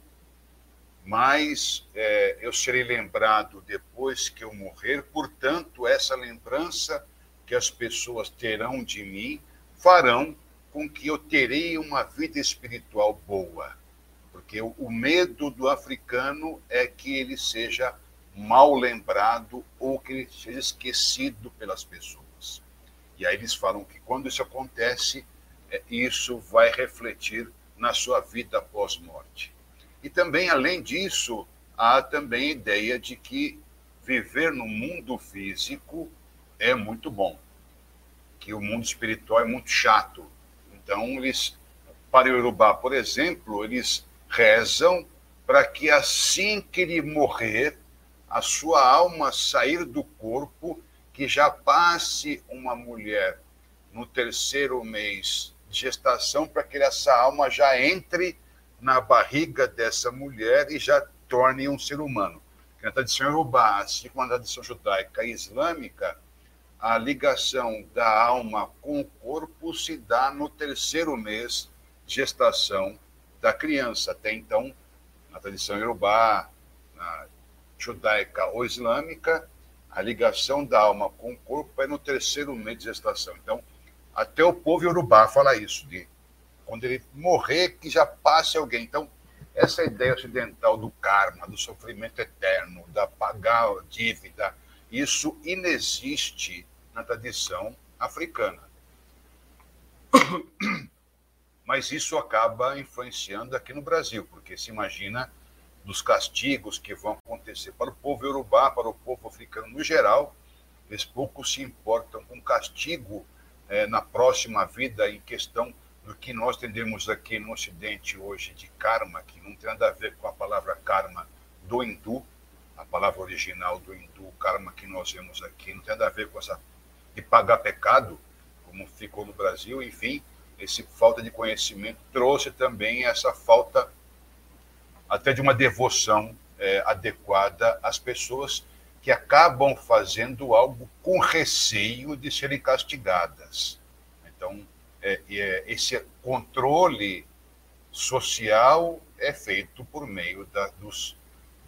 mais é, eu serei lembrado depois que eu morrer. Portanto, essa lembrança que as pessoas terão de mim farão com que eu terei uma vida espiritual boa. Porque o, medo do africano é que ele seja mal lembrado ou que ele seja esquecido pelas pessoas. E aí eles falam que quando isso acontece, é, isso vai refletir na sua vida pós-morte. E também, além disso, há também a ideia de que viver no mundo físico é muito bom, que o mundo espiritual é muito chato, então, eles, para o Urubá, por exemplo, eles rezam para que assim que ele morrer, a sua alma sair do corpo, que já passe uma mulher no terceiro mês de gestação, para que essa alma já entre na barriga dessa mulher e já torne um ser humano. Na tradição Urubá, assim como na tradição judaica e islâmica, a ligação da alma com o corpo se dá no terceiro mês de gestação da criança. Até então, na tradição iorubá, na judaica ou islâmica, a ligação da alma com o corpo é no terceiro mês de gestação. Então, até o povo iorubá fala isso, de quando ele morrer, que já passe alguém. Então, essa ideia ocidental do karma, do sofrimento eterno, da pagar dívida, isso inexiste na tradição africana. [COUGHS] Mas isso acaba influenciando aqui no Brasil, porque se imagina dos castigos que vão acontecer para o povo iorubá, para o povo africano no geral, eles pouco se importam com castigo é, na próxima vida em questão do que nós entendemos aqui no Ocidente hoje de karma, que não tem nada a ver com a palavra karma do hindu, a palavra original do hindu, karma que nós vemos aqui, não tem nada a ver com essa de pagar pecado, como ficou no Brasil, enfim, esse falta de conhecimento trouxe também essa falta até de uma devoção é, adequada às pessoas que acabam fazendo algo com receio de serem castigadas. Então, é, é, esse controle social é feito por meio da, dos,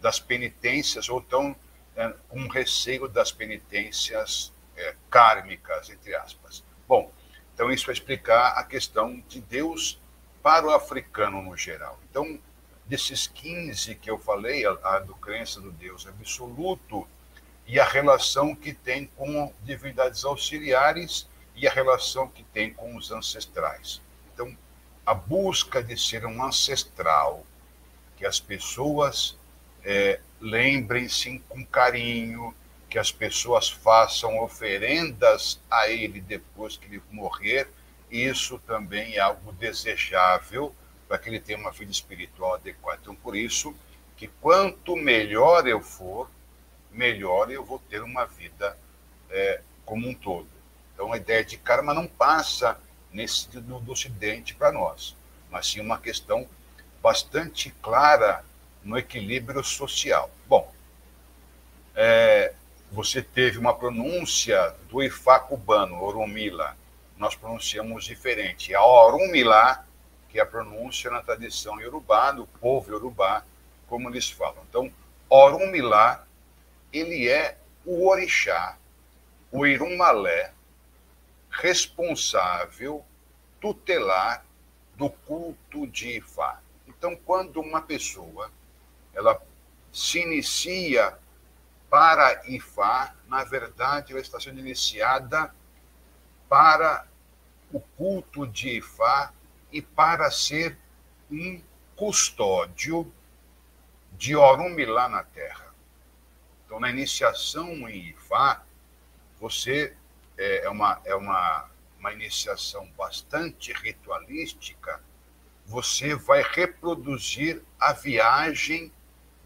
das penitências, ou tão é, com receio das penitências é, kármicas, entre aspas. Bom, então isso vai explicar a questão de Deus para o africano no geral. Então, desses 15 que eu falei, a, a do crença do Deus absoluto e a relação que tem com divindades auxiliares e a relação que tem com os ancestrais. Então, a busca de ser um ancestral, que as pessoas é, lembrem-se com carinho, que as pessoas façam oferendas a ele depois que ele morrer, isso também é algo desejável para que ele tenha uma vida espiritual adequada. Então, por isso, que quanto melhor eu for, melhor eu vou ter uma vida é, como um todo. Então, a ideia de karma não passa nesse do, do Ocidente para nós, mas sim uma questão bastante clara no equilíbrio social. Bom, é, você teve uma pronúncia do Ifá cubano, Orumila. Nós pronunciamos diferente. A Orumila, que é a pronúncia na tradição iorubá, do povo iorubá, como eles falam. Então, Orumila, ele é o orixá, o Irumalé, responsável, tutelar do culto de Ifá. Então, quando uma pessoa ela se inicia para Ifá, na verdade, ela está sendo iniciada para o culto de Ifá e para ser um custódio de Orumilá na Terra. Então, na iniciação em Ifá, você é, é, uma, é uma, uma iniciação bastante ritualística, você vai reproduzir a viagem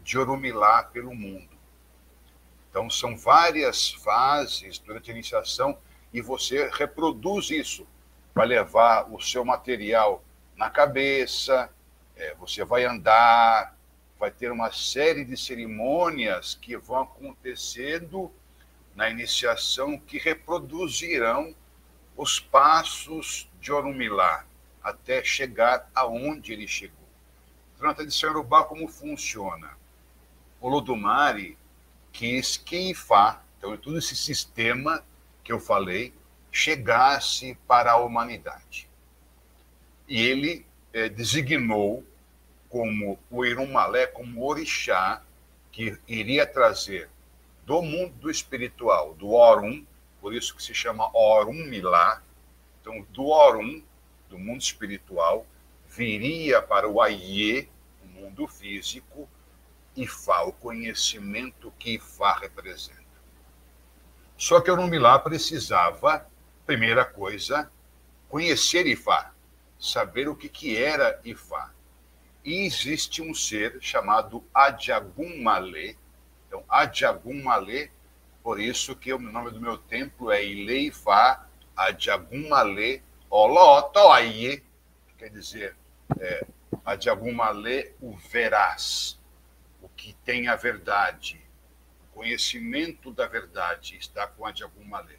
de Orumilá pelo mundo. Então, são várias fases durante a iniciação e você reproduz isso. Vai levar o seu material na cabeça, é, você vai andar, vai ter uma série de cerimônias que vão acontecendo na iniciação que reproduzirão os passos de Orumilá até chegar aonde ele chegou. Na tradição Yorubá, como funciona? O Lodumare quis que Ifá, então todo esse sistema que eu falei, chegasse para a humanidade. E ele é, designou como o Irumalé, como orixá, que iria trazer do mundo espiritual, do Orum, por isso que se chama Orum Milá. Então, do Orum, do mundo espiritual, viria para o Aie, o mundo físico, Ifá, o conhecimento que Ifá representa. Só que Orumilá precisava, primeira coisa, conhecer Ifá, saber o que, que era Ifá. E existe um ser chamado Adjagum Malê, então, Adjagum Malê, por isso que o nome do meu templo é Ileifá Adjagum Malê Olotoaie, que quer dizer é, Adjagum Malê, o veraz, o que tem a verdade, o conhecimento da verdade está com Adjagum Malê.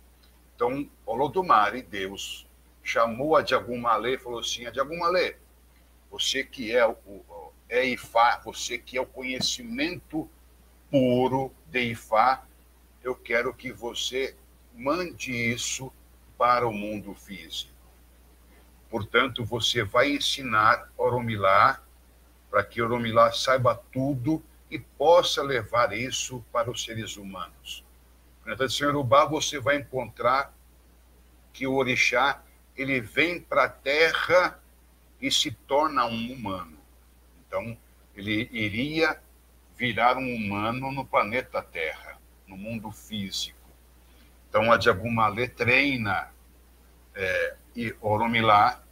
Então, Olodumare, Deus, chamou Adjagum Malê e falou assim, Adjagum Malê, você que é o é Ifá, você que é o conhecimento puro de Ifá, eu quero que você mande isso para o mundo físico. Portanto, você vai ensinar Oromilá para que Oromilá saiba tudo e possa levar isso para os seres humanos. Na tradição Yorubá, você vai encontrar que o orixá ele vem para a terra e se torna um humano. Então, ele iria virar um humano no planeta Terra, no mundo físico. Então, a Diagumalê treina é, e Oromilá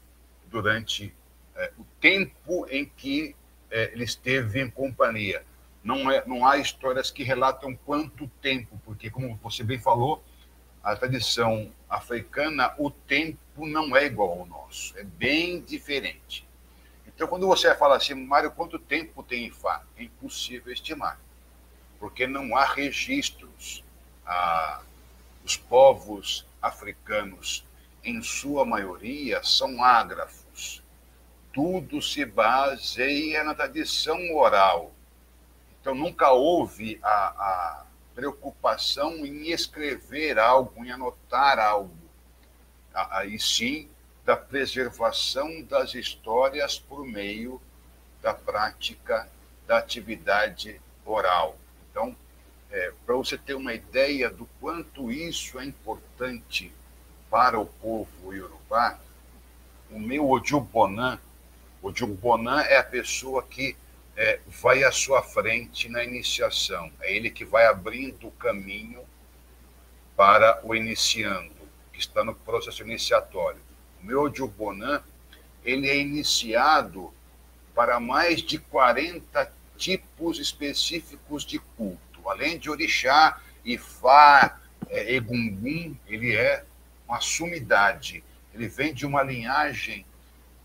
durante é, o tempo em que é, ele esteve em companhia. Não, é, não há histórias que relatam quanto tempo, porque, como você bem falou, a tradição africana, o tempo não é igual ao nosso, é bem diferente. Então, quando você fala assim, Mário, quanto tempo tem Ifá? É impossível estimar, porque não há registros. Ah, os povos africanos, em sua maioria, são ágrafos. Tudo se baseia na tradição oral. Então, nunca houve a, a preocupação em escrever algo, em anotar algo. Aí sim, da preservação das histórias por meio da prática da atividade oral. Então, é, para você ter uma ideia do quanto isso é importante para o povo iorubá, o meu Ojubonan, Ojubonan é a pessoa que é, vai à sua frente na iniciação. É ele que vai abrindo o caminho para o iniciando, que está no processo iniciatório. O meu Bonan, ele é iniciado para mais de 40 tipos específicos de culto. Além de orixá, ifá, é, egungun, ele é uma sumidade. Ele vem de uma linhagem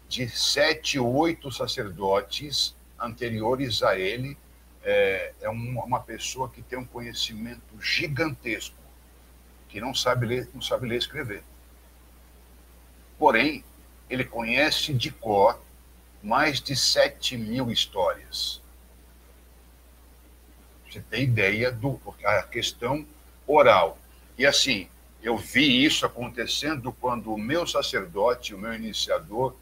de sete, oito sacerdotes anteriores a ele, é, é uma pessoa que tem um conhecimento gigantesco, que não sabe ler, não sabe ler e escrever. Porém, ele conhece de cor mais de 7 mil histórias. Você tem ideia do a questão oral. E assim, eu vi isso acontecendo quando o meu sacerdote, o meu iniciador,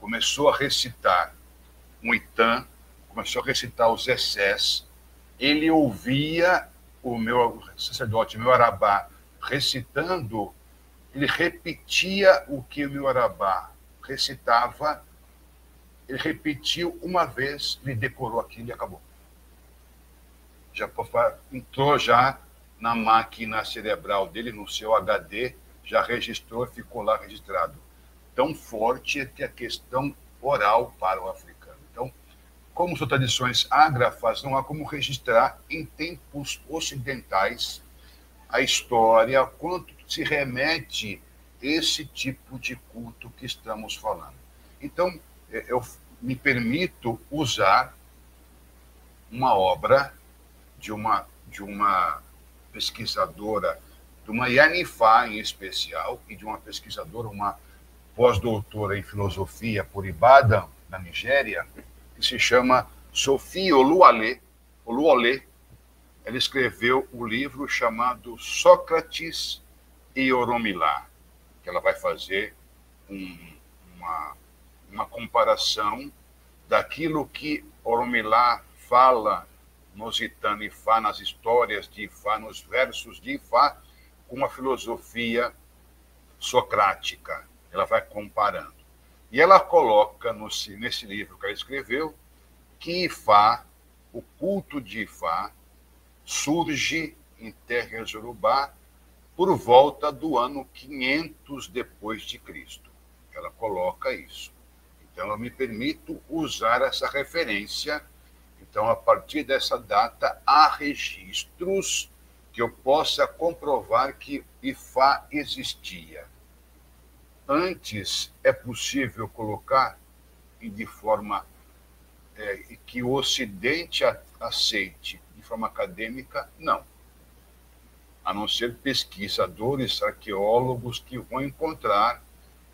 começou a recitar um Itã começou a recitar os excessos, ele ouvia o meu sacerdote, meu arabá, recitando, ele repetia o que o meu arabá recitava, ele repetiu uma vez, ele decorou aquilo e acabou. Já entrou já na máquina cerebral dele, no seu HD, já registrou, ficou lá registrado. Tão forte é que a questão oral para o africano. Como são tradições ágrafas, não há como registrar em tempos ocidentais a história, quanto se remete esse tipo de culto que estamos falando. Então, é, eu me permito usar uma obra de uma, de uma pesquisadora, de uma Yanifá em especial, e de uma pesquisadora, uma pós-doutora em filosofia por Ibadan, na Nigéria, se chama Sophie Oluale, Oluole. Ela escreveu o livro chamado Sócrates e Oromilá, que ela vai fazer um, uma, uma comparação daquilo que Oromilá fala nos Itana Ifá, nas histórias de Ifá, nos versos de Ifá, com a filosofia socrática. Ela vai comparando. E ela coloca no, nesse livro que ela escreveu que Ifá, o culto de Ifá, surge em terras urubá por volta do ano 500 depois de Cristo. Ela coloca isso. Então eu me permito usar essa referência. Então a partir dessa data há registros que eu possa comprovar que Ifá existia. Antes, é possível colocar de forma é, que o Ocidente aceite de forma acadêmica? Não. A não ser pesquisadores, arqueólogos que vão encontrar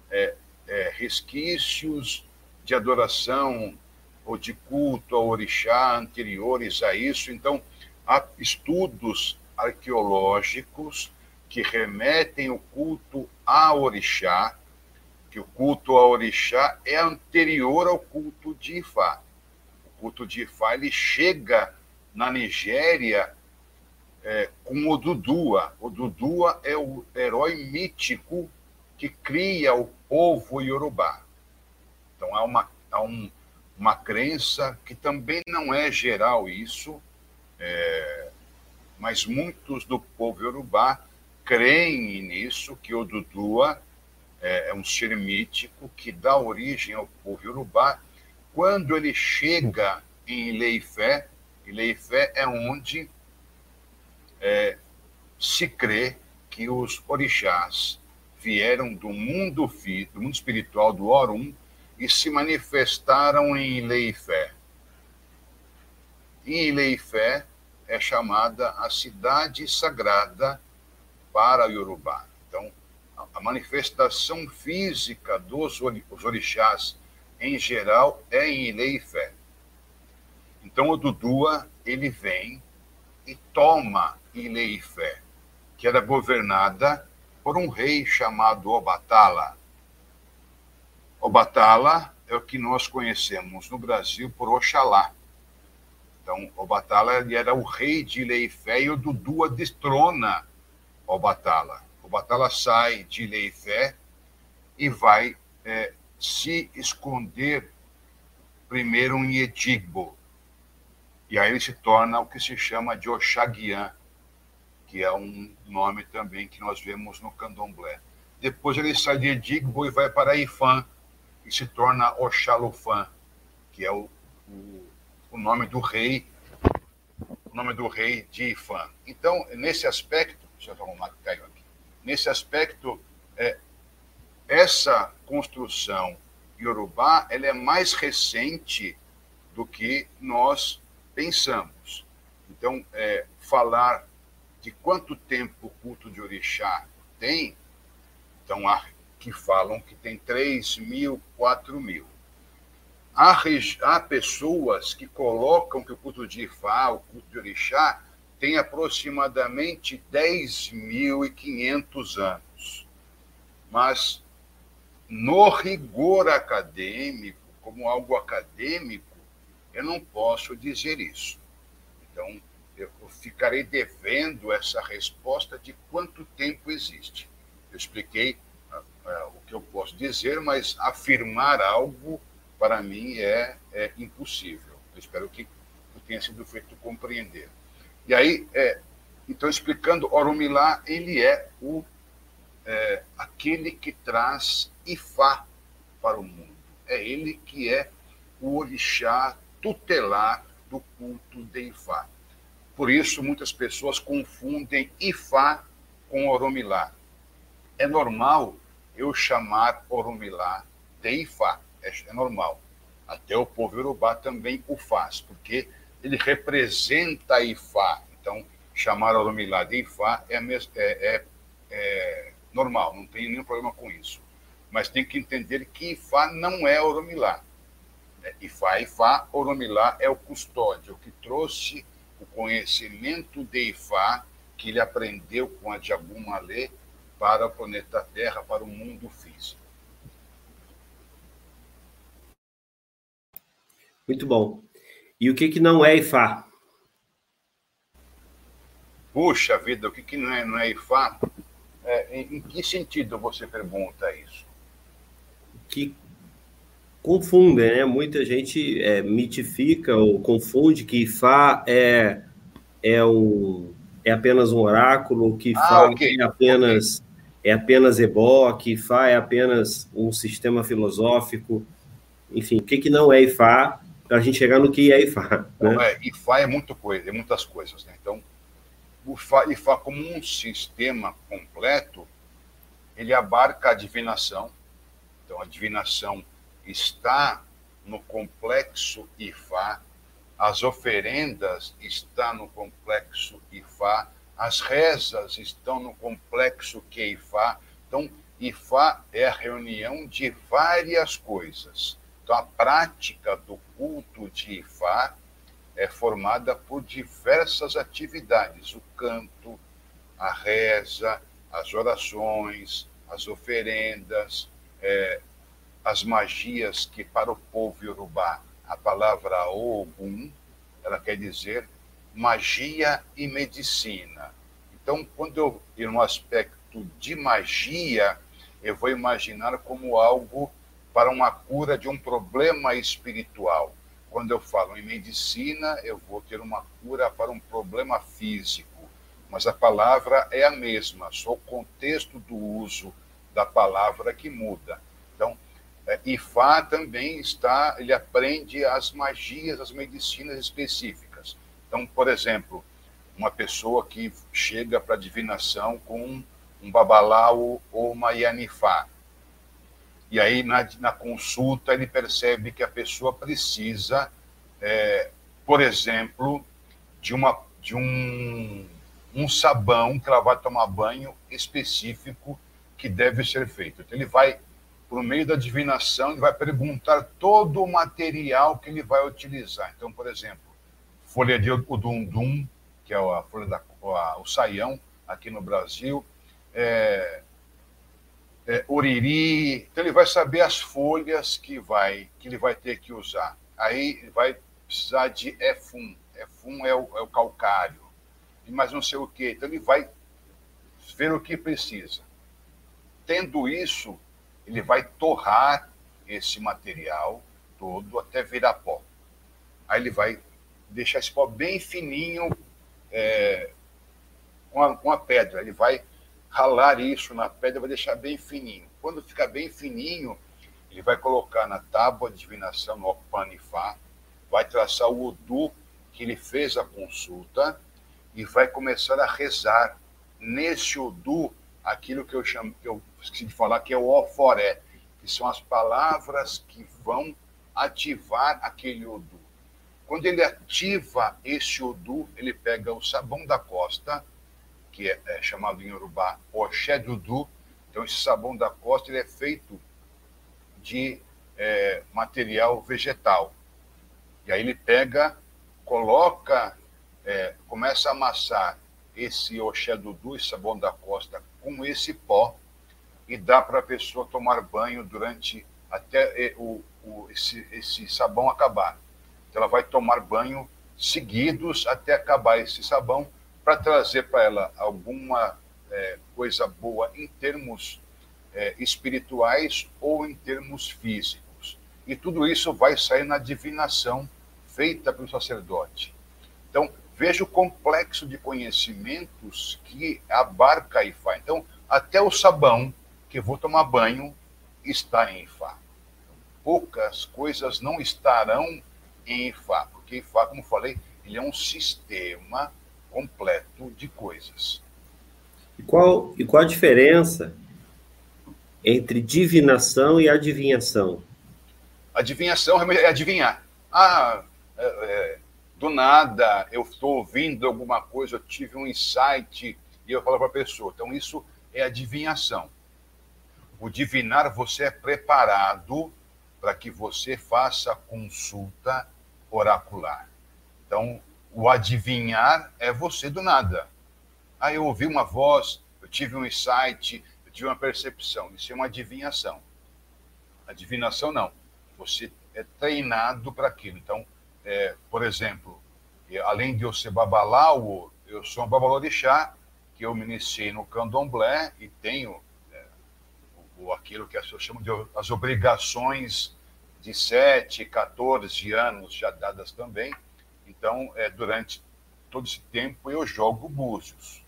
é, é, resquícios de adoração ou de culto ao orixá anteriores a isso. Então, há estudos arqueológicos que remetem o culto a orixá que o culto ao orixá é anterior ao culto de Ifá. O culto de Ifá ele chega na Nigéria é, com o Dudua. O Dudua é o herói mítico que cria o povo iorubá. Então há uma, há um, uma crença que também não é geral isso, é, mas muitos do povo iorubá creem nisso, que o Dudua é, é um ser mítico que dá origem ao povo Yorubá. Quando ele chega em Leifé, e Leifé é onde é, se crê que os orixás vieram do mundo, do mundo espiritual do Orum e se manifestaram em Leifé. E Leifé é chamada a cidade sagrada para Yorubá. A manifestação física dos orixás em geral é em Ileifé. Então, o Dudua, ele vem e toma Ileifé, que era governada por um rei chamado Obatala. Obatala é o que nós conhecemos no Brasil por Oxalá. Então, Obatala ele era o rei de Ileifé e o Dudua destrona Obatala. Obatala sai de Ileifé e vai é, se esconder primeiro em Edigbo. E aí ele se torna o que se chama de Oxaguian, que é um nome também que nós vemos no candomblé. Depois ele sai de Edigbo e vai para Ifã, e se torna Oxalufã, que é o, o, o nome do rei, o nome do rei de Ifã. Então, nesse aspecto, deixa eu arrumar aqui. Nesse aspecto, é, essa construção iorubá ela é mais recente do que nós pensamos. Então, é, falar de quanto tempo o culto de orixá tem, então há que falam que tem 3 mil, 4 mil. Há, há pessoas que colocam que o culto de Ifá, o culto de orixá, tem aproximadamente 10.500 anos. Mas, no rigor acadêmico, como algo acadêmico, eu não posso dizer isso. Então, eu ficarei devendo essa resposta de quanto tempo existe. Eu expliquei uh, uh, o que eu posso dizer, mas afirmar algo, para mim, é, é impossível. Eu espero que tenha sido feito compreender. E aí, é, então, explicando, Orumilá, ele é o é, aquele que traz Ifá para o mundo. É ele que é o orixá tutelar do culto de Ifá. Por isso, muitas pessoas confundem Ifá com Oromilá. É normal eu chamar Oromilá de Ifá, é, é normal. Até o povo Urubá também o faz, porque ele representa Ifá. Então, chamar Oromilá de Ifá é, é, é, é, normal, não tem nenhum problema com isso. Mas tem que entender que Ifá não é Oromilá. É, Ifá, Ifá, Oromilá é o custódio, que trouxe o conhecimento de Ifá que ele aprendeu com a Diaguma Lê para o planeta Terra, para o mundo físico. Muito bom. E o que, que não é Ifá? Puxa vida, o que, que não, é, não é Ifá? É, em, em, que sentido você pergunta isso? Que confundem, né? Muita gente é, mitifica ou confunde que Ifá é, é, um, é apenas um oráculo, que Ifá ah, okay. é apenas okay. é apenas ebó, que Ifá é apenas um sistema filosófico. Enfim, o que, que não é Ifá para a gente chegar no que é Ifá. Né? Não, é, Ifá é muito coisa, é muitas coisas. Né? Então, o Ifá, Ifá como um sistema completo, ele abarca a divinação. Então, a divinação está no complexo Ifá, as oferendas estão no complexo Ifá, as rezas estão no complexo Keifá. Então, Ifá é a reunião de várias coisas. Então, a prática do culto de Ifá é formada por diversas atividades: o canto, a reza, as orações, as oferendas, é, as magias que para o povo iorubá a palavra Ogum, ela quer dizer magia e medicina. Então, quando eu ir no aspecto de magia, eu vou imaginar como algo para uma cura de um problema espiritual. Quando eu falo em medicina, eu vou ter uma cura para um problema físico, mas a palavra é a mesma, só o contexto do uso da palavra que muda. Então, é, Ifá também está, ele aprende as magias, as medicinas específicas. Então, por exemplo, uma pessoa que chega para divinação com um babalau ou uma yanifá. E aí, na, na consulta, ele percebe que a pessoa precisa, é, por exemplo, de, uma, de um, um sabão que ela vai tomar banho específico que deve ser feito. Então, ele vai, por meio da divinação, ele vai perguntar todo o material que ele vai utilizar. Então, por exemplo, folha de udundum, que é a folha da, a, o saião aqui no Brasil, é, é, oriri. Então ele vai saber as folhas que vai que ele vai ter que usar. Aí vai precisar de efum. Efum é o, é o calcário. E mais não sei o que. Então ele vai ver o que precisa. Tendo isso, ele vai torrar esse material todo até virar pó. Aí ele vai deixar esse pó bem fininho é, com, a, com a pedra. Ele vai ralar isso na pedra, vai deixar bem fininho. Quando ficar bem fininho, ele vai colocar na tábua de divinação, no Opanifá, vai traçar o Udu que ele fez a consulta e vai começar a rezar nesse Udu aquilo que eu chamo, que eu esqueci de falar, que é o Oforé, que são as palavras que vão ativar aquele Udu. Quando ele ativa esse Udu, ele pega o sabão da costa, que é, é chamado em Urubá Oxé Dudu. Então, esse sabão da costa ele é feito de é, material vegetal. E aí ele pega, coloca, é, começa a amassar esse Oxé Dudu, esse sabão da costa, com esse pó e dá para a pessoa tomar banho durante até é, o, o, esse, esse sabão acabar. Então, ela vai tomar banho seguidos até acabar esse sabão para trazer para ela alguma é, coisa boa em termos é, espirituais ou em termos físicos. E tudo isso vai sair na divinação feita pelo sacerdote. Então, veja o complexo de conhecimentos que abarca a Ifá. Então, até o sabão que vou tomar banho está em Ifá. Poucas coisas não estarão em Ifá, porque Ifá, como falei, ele é um sistema completo de coisas. E qual, e qual a diferença entre divinação e adivinhação? Adivinhação é adivinhar. Ah, é, é, do nada eu estou ouvindo alguma coisa, eu tive um insight e eu falo para a pessoa. Então, isso é adivinhação. O divinar, você é preparado para que você faça consulta oracular. Então, o adivinhar é você do nada. Ah, eu ouvi uma voz, eu tive um insight, eu tive uma percepção. Isso é uma adivinhação. Adivinação não. Você é treinado para aquilo. Então, é, por exemplo, além de eu ser babalau, eu sou um babalorixá, que eu me iniciei no candomblé e tenho é, o, aquilo que as pessoas chamam de as obrigações de 7, 14 anos já dadas também então, é, durante todo esse tempo, eu jogo búzios.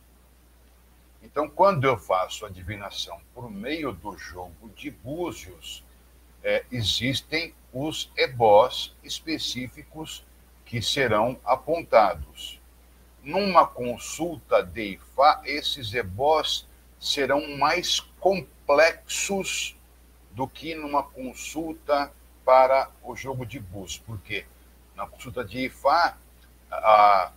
Então, quando eu faço a divinação por meio do jogo de búzios, é, existem os ebós específicos que serão apontados. Numa consulta de Ifá, esses ebós serão mais complexos do que numa consulta para o jogo de búzios. Por quê? Na consulta de Ifá, a,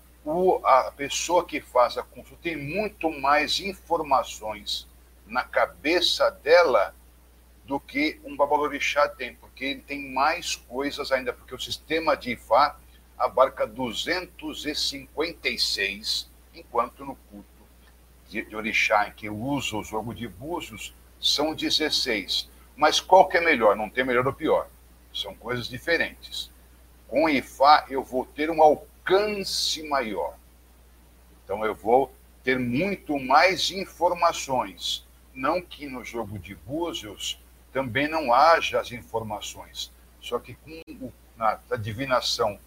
a pessoa que faz a consulta tem muito mais informações na cabeça dela do que um babalorixá tem, porque ele tem mais coisas ainda, porque o sistema de Ifá abarca 256, enquanto no culto de, de orixá, em que usa o jogo de búzios, são 16. Mas qual que é melhor? Não tem melhor ou pior. São coisas diferentes. Com Ifá, eu vou ter um alcance maior. Então eu vou ter muito mais informações. Não que no jogo de búzios também não haja as informações, só que com o, na divinação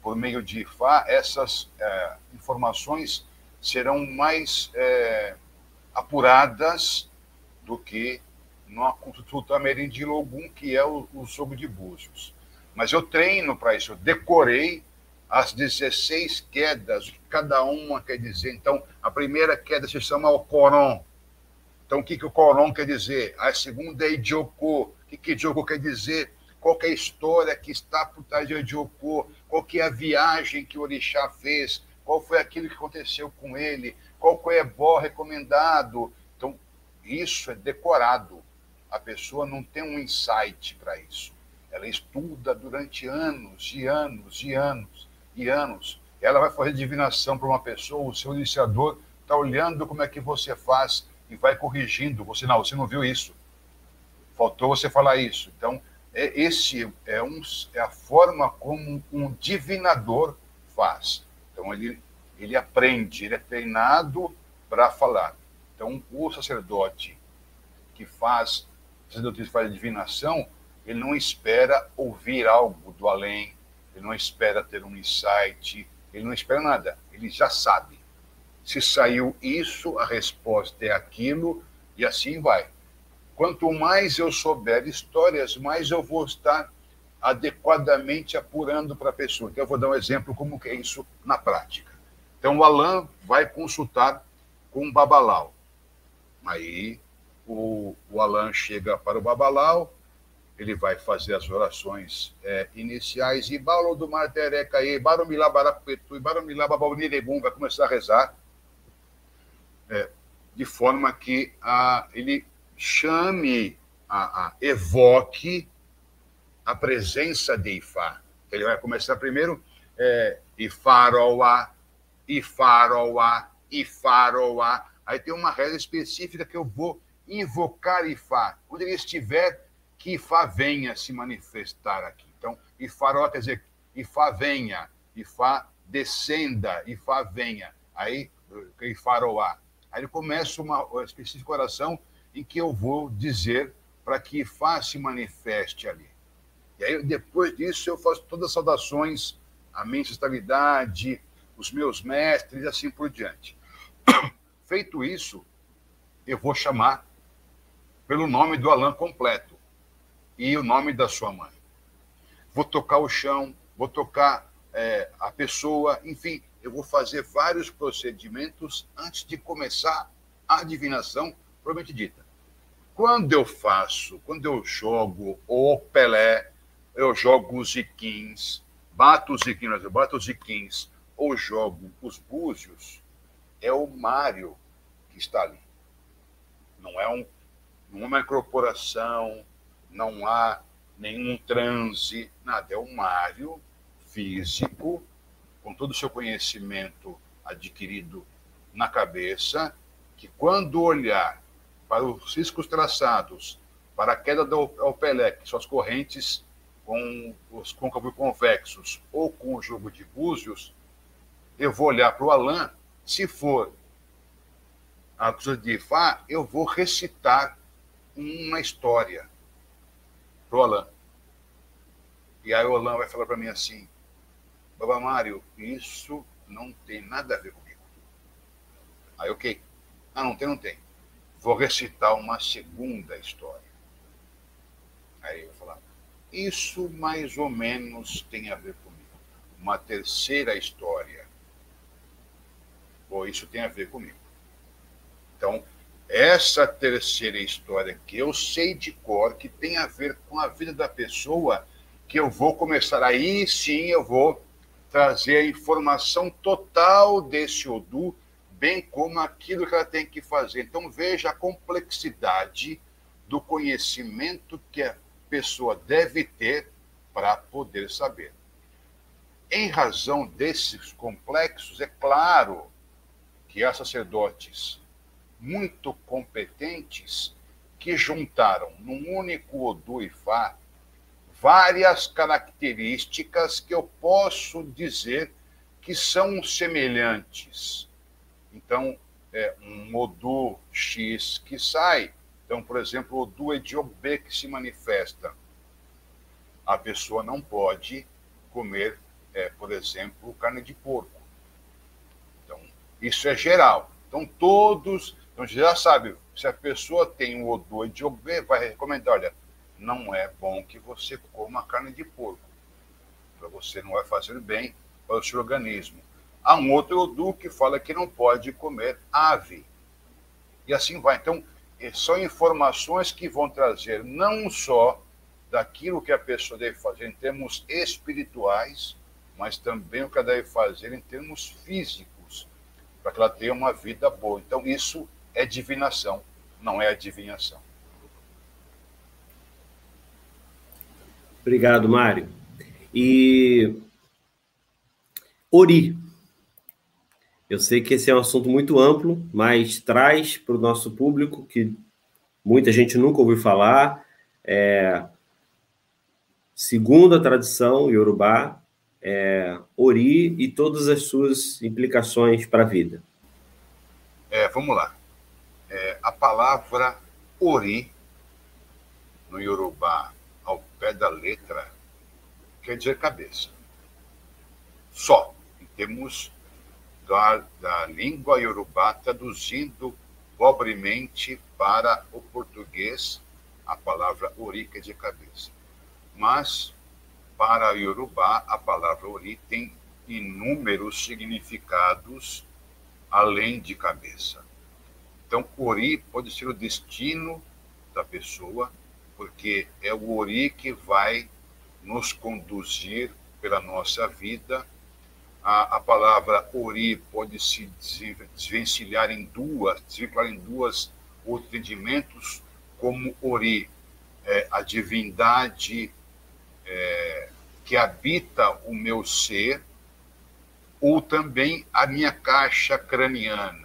por meio de Fá, essas é, informações serão mais é, apuradas do que numa consulta de Logum, que é o, o jogo de búzios. Mas eu treino para isso, eu decorei as 16 quedas, o que cada uma quer dizer. Então, a primeira queda se chama o Coron. Então, o que, que o Coron quer dizer? A segunda é Idioko. O que, que Idioko quer dizer? Qual é a história que está por trás de Idioko? Qual que é a viagem que o Orixá fez? Qual foi aquilo que aconteceu com ele? Qual foi o ebó recomendado? Então, isso é decorado. A pessoa não tem um insight para isso. Ela estuda durante anos e anos e anos e anos. Ela vai fazer divinação para uma pessoa, o seu iniciador está olhando como é que você faz e vai corrigindo. Você não, você não viu isso. Faltou você falar isso. Então, é, esse é, um, é a forma como um divinador faz. Então, ele, ele aprende, ele é treinado para falar. Então, o sacerdote que faz, o sacerdote que faz divinação, ele não espera ouvir algo do além, ele não espera ter um insight, ele não espera nada, ele já sabe. Se saiu isso, a resposta é aquilo, e assim vai. Quanto mais eu souber histórias, mais eu vou estar adequadamente apurando para a pessoa. Então, eu vou dar um exemplo como que é isso na prática. Então, o Alan vai consultar com o Babalau. Aí, o, o Alan chega para o Babalau, ele vai fazer as orações é, iniciais, e Balo do Martereca e Barumilá Baracuetu, e Barumilá Babaunirebum, vai começar a rezar, é, de forma que a, ele chame, a, a, evoque a presença de Ifá. Ele vai começar primeiro é, Ifaroá, Ifaroá, Ifaroá. Aí tem uma reza específica que eu vou invocar Ifá. Quando ele estiver, que Ifá venha se manifestar aqui. Então, Ifaró quer dizer Ifá venha, Ifá descenda, Ifá venha. Aí, Ifaroá. Aí começa uma, específica oração em que eu vou dizer para que Ifá se manifeste ali. E aí, depois disso, eu faço todas as saudações, a minha ancestralidade, os meus mestres e assim por diante. [COUGHS] Feito isso, eu vou chamar pelo nome do Alain completo e o nome da sua mãe. Vou tocar o chão, vou tocar é, a pessoa, enfim, eu vou fazer vários procedimentos antes de começar a adivinação propriamente dita. Quando eu faço, quando eu jogo o Pelé, eu jogo os Iquins, bato os Iquins, eu bato os Iquins, ou jogo os Búzios, é o Mário que está ali. Não é, um, uma incorporação, não há nenhum transe, nada. É o Mário físico, com todo o seu conhecimento adquirido na cabeça, que quando olhar para os riscos traçados, para a queda do Alpelec, suas correntes com os côncavos convexos ou com o jogo de búzios, eu vou olhar para o Alain, se for a coisa de Fá, eu vou recitar uma história para o Alain. E aí o Alain vai falar para mim assim, Baba Mário, isso não tem nada a ver comigo. Aí, ok. Ah, não tem, não tem. Vou recitar uma segunda história. Aí eu vou falar, isso mais ou menos tem a ver comigo. Uma terceira história. Ou isso tem a ver comigo. Então, essa terceira história que eu sei de cor, que tem a ver com a vida da pessoa, que eu vou começar aí sim, eu vou trazer a informação total desse Odu, bem como aquilo que ela tem que fazer. Então veja a complexidade do conhecimento que a pessoa deve ter para poder saber. Em razão desses complexos, é claro que há sacerdotes muito competentes que juntaram num único Odu e Fá várias características que eu posso dizer que são semelhantes. Então, é um Odu X que sai. Então, por exemplo, o Odu Ediobê que se manifesta. A pessoa não pode comer, é, por exemplo, carne de porco. Então, isso é geral. Então, todos então, já sabe, Se a pessoa tem o odor de obeso, vai recomendar, olha, não é bom que você coma carne de porco. Para você não vai fazer bem para o seu organismo. Há um outro Odu que fala que não pode comer ave. E assim vai. Então, é, são informações que vão trazer não só daquilo que a pessoa deve fazer em termos espirituais, mas também o que ela deve fazer em termos físicos, para que ela tenha uma vida boa. Então, isso é divinação, não é adivinhação. Obrigado, Mário. E Ori, eu sei que esse é um assunto muito amplo, mas traz para o nosso público, que muita gente nunca ouviu falar, é, segundo a tradição iorubá, é, Ori e todas as suas implicações para a vida. É, vamos lá. A palavra Ori, no iorubá, ao pé da letra, quer dizer cabeça. Só. Em termos da, da língua iorubá, traduzindo pobremente para o português a palavra ori, que é de cabeça. Mas, para iorubá, a palavra ori tem inúmeros significados além de cabeça. Então, ori pode ser o destino da pessoa, porque é o ori que vai nos conduzir pela nossa vida a, a palavra ori pode se desvencilhar em duas, desvincular em duas entendimentos, como ori, é, a divindade é, que habita o meu ser, ou também a minha caixa craniana.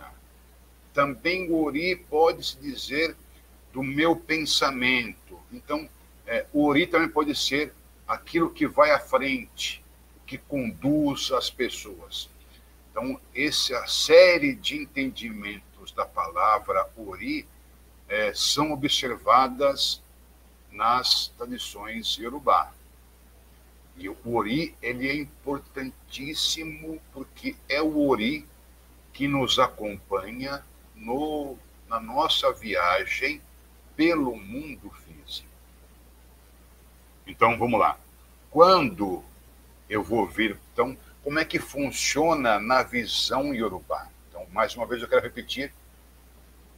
Também ori pode se dizer do meu pensamento. Então, é, o ori também pode ser aquilo que vai à frente, que conduz as pessoas. Então, essa série de entendimentos da palavra Ori é, são observadas nas tradições Yorubá. E o Ori ele é importantíssimo porque é o Ori que nos acompanha no, na nossa viagem pelo mundo físico. Então, vamos lá. Quando eu vou vir. Então, como é que funciona na visão iorubá? Então, mais uma vez eu quero repetir: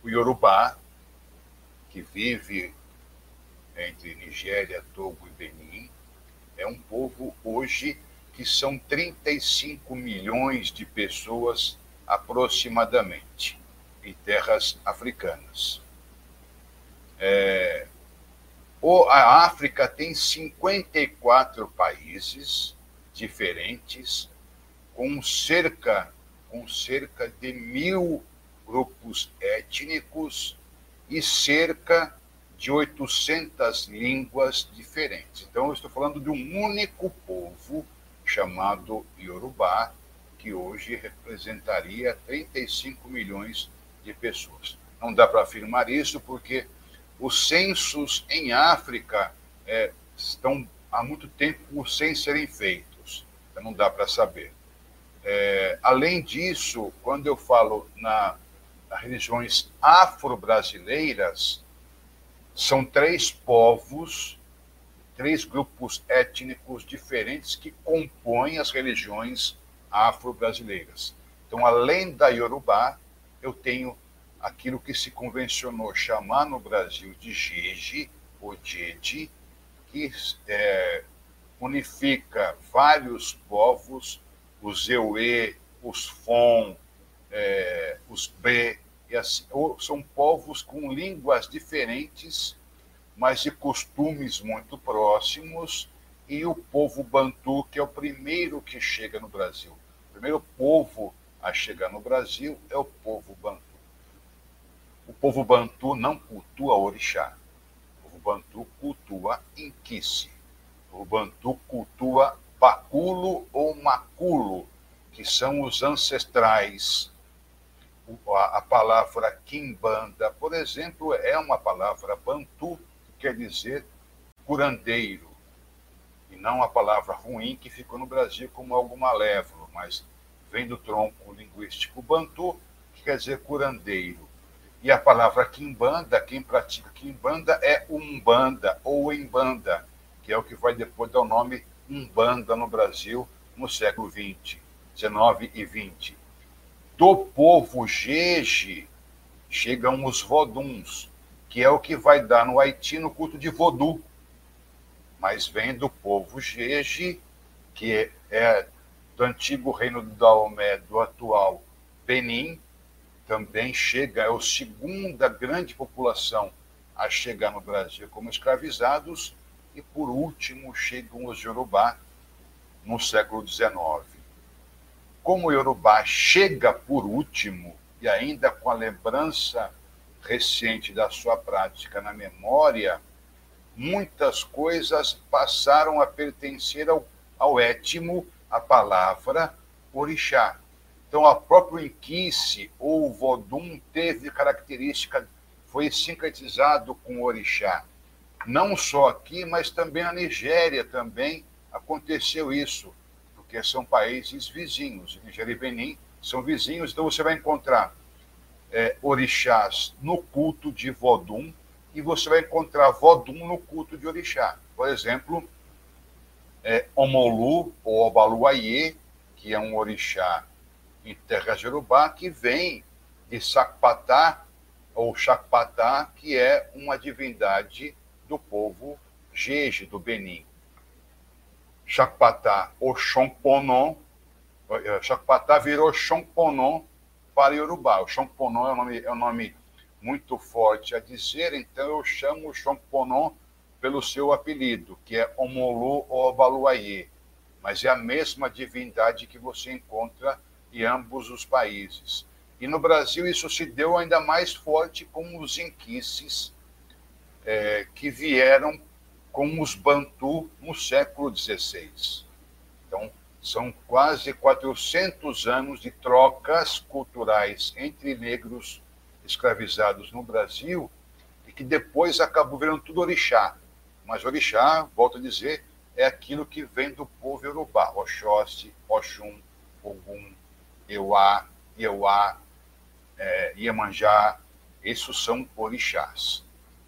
o iorubá, que vive entre Nigéria, Togo e Benin, é um povo hoje que são 35 milhões de pessoas aproximadamente em terras africanas. É, a África tem 54 países diferentes, com cerca, com cerca de mil grupos étnicos e cerca de 800 línguas diferentes. Então, eu estou falando de um único povo chamado Yorubá, que hoje representaria 35 milhões de pessoas. Não dá para afirmar isso porque os censos em África é, estão há muito tempo sem serem feitos não dá para saber. É, além disso, quando eu falo na, nas religiões afro-brasileiras, são três povos, três grupos étnicos diferentes que compõem as religiões afro-brasileiras. Então, além da Yorubá, eu tenho aquilo que se convencionou chamar no Brasil de Jeje, ou Jeje, que é, unifica vários povos, os Eue, os Fon, é, os B, assim, são povos com línguas diferentes, mas de costumes muito próximos, e o povo Bantu, que é o primeiro que chega no Brasil. O primeiro povo a chegar no Brasil é o povo Bantu. O povo Bantu não cultua orixá. O povo Bantu cultua Inquice. O Bantu cultua Paculo ou Maculo, que são os ancestrais. A palavra Kimbanda, por exemplo, é uma palavra Bantu, que quer dizer curandeiro, e não a palavra ruim que ficou no Brasil como algo malévolo, mas vem do tronco linguístico Bantu, que quer dizer curandeiro. E a palavra quimbanda, quem pratica quimbanda é umbanda ou embanda, que é o que vai depois dar o nome umbanda no Brasil no século XX, 19 e 20. Do povo Jeje chegam os voduns, que é o que vai dar no Haiti no culto de vodu. Mas vem do povo Jeje, que é, é do antigo reino do Daomé, do atual Benin, também chega, é a segunda grande população a chegar no Brasil como escravizados, e por último chegam os Yorubá no século XIX. Como o Yorubá chega por último, e ainda com a lembrança recente da sua prática na memória, muitas coisas passaram a pertencer ao, ao étimo, a palavra orixá. Então, a própria Inquice ou Vodum teve característica, foi sincretizado com orixá. Não só aqui, mas também na Nigéria também aconteceu isso, porque são países vizinhos. Nigéria e Benin são vizinhos, então você vai encontrar é, orixás no culto de Vodum e você vai encontrar Vodum no culto de orixá. Por exemplo, é, Omolu ou Obaluayê, que é um orixá em terra Jerubá, que vem de Sacpatá, ou Chacpatá, que é uma divindade do povo Jeje, do Benin. Chacpatá, ou Chomponon, eh, Chacpatá virou Chomponon para Yorubá. O Chomponon é um nome, é um nome muito forte a dizer, então eu chamo o Chomponon pelo seu apelido, que é Omolu ou Obaluayê. Mas é a mesma divindade que você encontra em ambos os países. E no Brasil isso se deu ainda mais forte com os inquices é, que vieram com os Bantu no século XVI. Então, são quase 400 anos de trocas culturais entre negros escravizados no Brasil e que depois acabou virando tudo orixá. Mas orixá, volto a dizer, é aquilo que vem do povo iorubá, Oxóssi, Oxum, Ogum, Euá, Euá, é, Iemanjá, esses são orixás.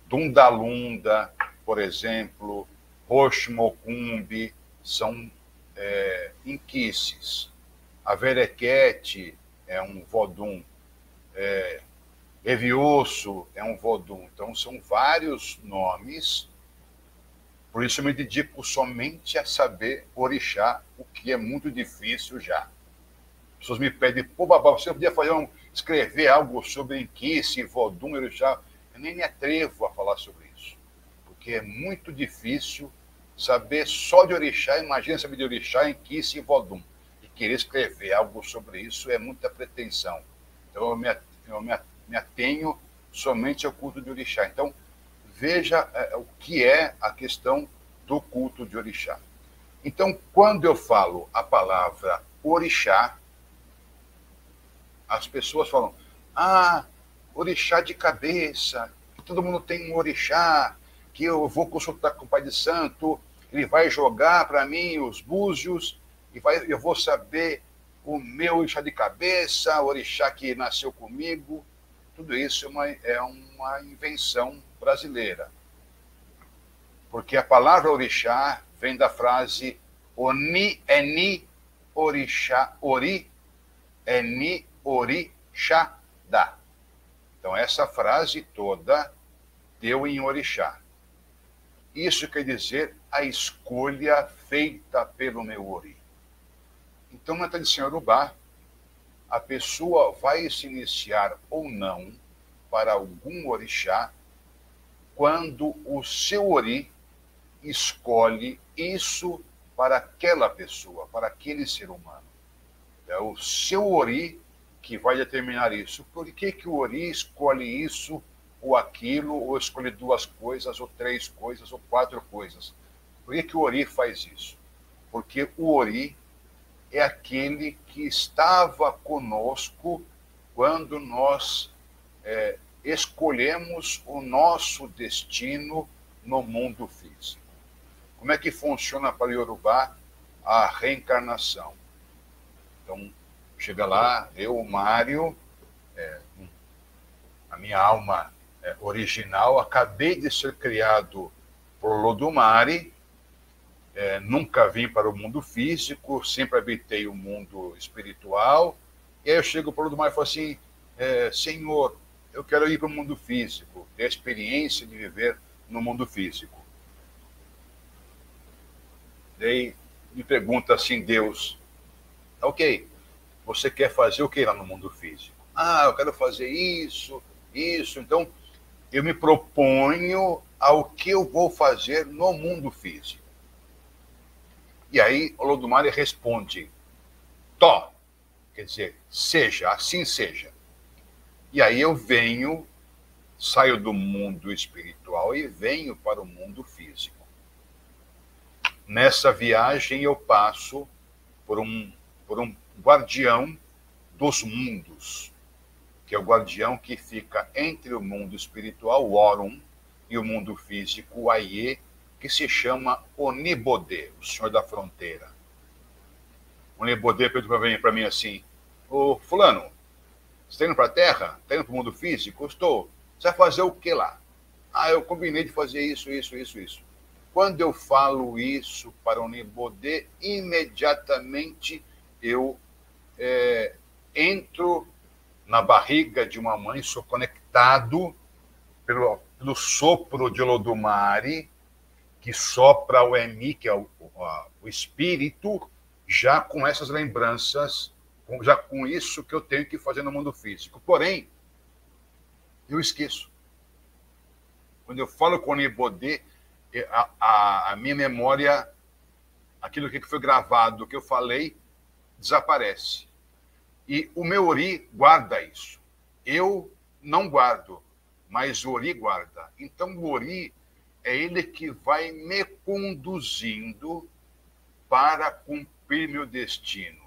Dundalunda, por exemplo, Roxmocumbi, são é, inquices. A Verequete é um vodum. É, é um vodum. Então, são vários nomes. Por isso, eu me dedico somente a saber orixá, o que é muito difícil já pessoas me pedem, pô, babá, você podia fazer um, escrever algo sobre Enquice, Vodum, Orixá? Eu nem me atrevo a falar sobre isso, porque é muito difícil saber só de Orixá, imagina saber de Orixá, Enquice e Vodum. E querer escrever algo sobre isso é muita pretensão. Então, eu me, eu me atenho somente ao culto de Orixá. Então, veja é, o que é a questão do culto de Orixá. Então, quando eu falo a palavra Orixá, as pessoas falam: ah, orixá de cabeça, todo mundo tem um orixá, que eu vou consultar com o Pai de Santo, ele vai jogar para mim os búzios, e vai, eu vou saber o meu orixá de cabeça, o orixá que nasceu comigo. Tudo isso é uma, é uma invenção brasileira. Porque a palavra orixá vem da frase Oni, Eni, Orixá, Ori, Eni, orixá-dá. Então, essa frase toda deu em orixá. Isso quer dizer a escolha feita pelo meu ori. Então, na tradição urubá, a pessoa vai se iniciar ou não para algum orixá quando o seu ori escolhe isso para aquela pessoa, para aquele ser humano. É o seu ori que vai determinar isso. Por que, que o Ori escolhe isso ou aquilo, ou escolhe duas coisas, ou três coisas, ou quatro coisas? Por que, que o Ori faz isso? Porque o Ori é aquele que estava conosco quando nós é, escolhemos o nosso destino no mundo físico. Como é que funciona para Yorubá a reencarnação? Então, Chega lá, eu, o Mário, é, minha alma é, original, acabei de ser criado por Lodumare, é, nunca vim para o mundo físico, sempre habitei o mundo espiritual. E aí eu chego para o Lodumare e falo assim: é, Senhor, eu quero ir para o mundo físico, ter a experiência de viver no mundo físico. Daí me pergunta assim Deus, ok, você quer fazer o que lá no mundo físico? Ah, eu quero fazer isso, isso. Então, eu me proponho ao que eu vou fazer no mundo físico. E aí o Lodumare responde, Tó, quer dizer, seja, assim seja. E aí eu venho, saio do mundo espiritual e venho para o mundo físico. Nessa viagem eu passo por um, por um guardião dos mundos, que é o guardião que fica entre o mundo espiritual, o Orum, e o mundo físico, o Aie, que se chama Onibodê, o senhor da fronteira. Onibodê perguntou para mim assim, ô fulano, você está indo para a Terra? Está indo para o mundo físico? Estou. Você vai fazer o que lá? Ah, eu combinei de fazer isso, isso, isso, isso. Quando eu falo isso para o Nibodê, imediatamente eu é, entro na barriga de uma mãe, sou conectado pelo, pelo sopro de Olodumare, que sopra o Emi, que é o, o, o espírito, já com essas lembranças já com isso que eu tenho que fazer no mundo físico. Porém, eu esqueço. Quando eu falo com o Nibodê, é, a, a, a, minha memória, aquilo que foi gravado, que eu falei, desaparece. E o meu Ori guarda isso. Eu não guardo, mas o Ori guarda. Então, o Ori é ele que vai me conduzindo para cumprir meu destino.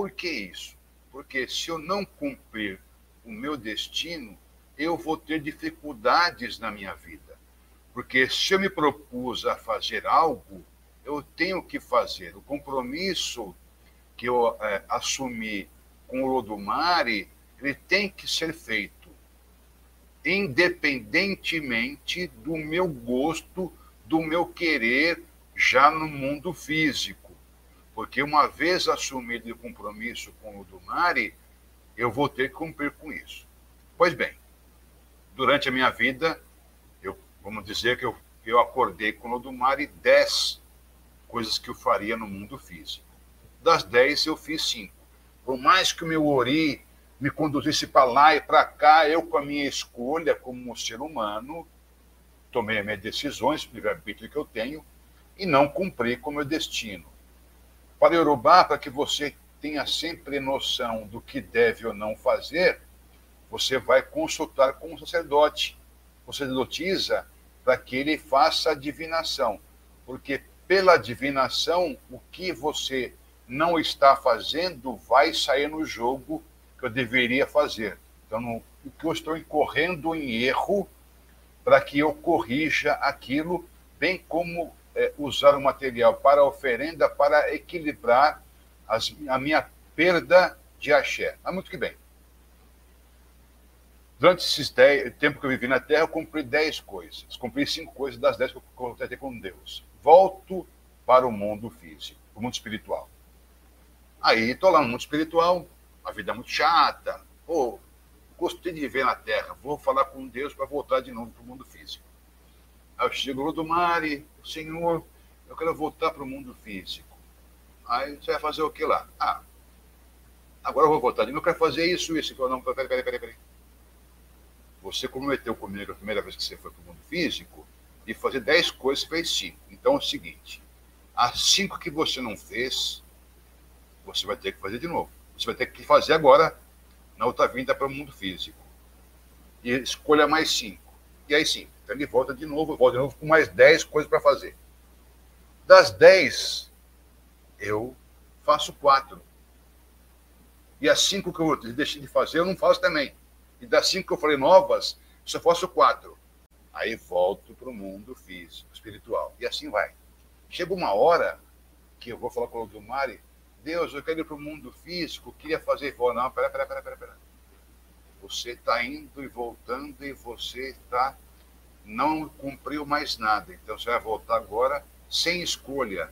Por que isso? Porque se eu não cumprir o meu destino, eu vou ter dificuldades na minha vida. Porque se eu me propus a fazer algo, eu tenho que fazer. O compromisso que eu é, assumi com o Lodumare, ele tem que ser feito, independentemente do meu gosto, do meu querer já no mundo físico. Porque uma vez assumido o compromisso com o Dumari, eu vou ter que cumprir com isso. Pois bem, durante a minha vida, eu, vamos dizer que eu, eu acordei com o Dumari dez coisas que eu faria no mundo físico. Das dez, eu fiz cinco. Por mais que o meu Ori me conduzisse para lá e para cá, eu, com a minha escolha como ser humano, tomei as minhas decisões, o livre-arbítrio que eu tenho, e não cumpri com o meu destino. Para Yorubá, para que você tenha sempre noção do que deve ou não fazer, você vai consultar com o sacerdote. O sacerdotisa para que ele faça a divinação. Porque pela divinação, o que você não está fazendo vai sair no jogo que eu deveria fazer. Então, o que eu estou incorrendo em erro para que eu corrija aquilo, bem como é, usar o material para oferenda para equilibrar as, a minha perda de axé. Mas muito que bem. Durante esse tempo que eu vivi na Terra, eu cumpri dez coisas. Cumpri cinco coisas das dez que eu contratei com Deus. Volto para o mundo físico, o mundo espiritual. Aí estou lá no mundo espiritual, a vida é muito chata. Pô, gostei de viver na Terra, vou falar com Deus para voltar de novo para o mundo físico. Aí eu chego do Mari, Senhor, eu quero voltar para o mundo físico. Aí você vai fazer o que lá? Ah, agora eu vou voltar eu quero fazer isso, isso. Não, peraí, peraí, peraí. Você comprometeu comigo a primeira vez que você foi para o mundo físico de fazer dez coisas, fez cinco. Então é o seguinte: as cinco que você não fez, você vai ter que fazer de novo. Você vai ter que fazer agora na outra vinda para o mundo físico. E escolha mais cinco. E aí sim, então ele volta de novo, volta de novo com mais 10 coisas para fazer. Das 10, eu faço quatro. E as cinco que eu deixei de fazer, eu não faço também. E das cinco que eu falei novas, só faço quatro. Aí volto para o mundo físico, espiritual. E assim vai. Chega uma hora que eu vou falar com o Dumari, Deus, eu quero ir para o mundo físico, queria fazer. Vou, não, pera, pera, pera, pera, pera. Você está indo e voltando e você está não cumpriu mais nada. Então você vai voltar agora sem escolha,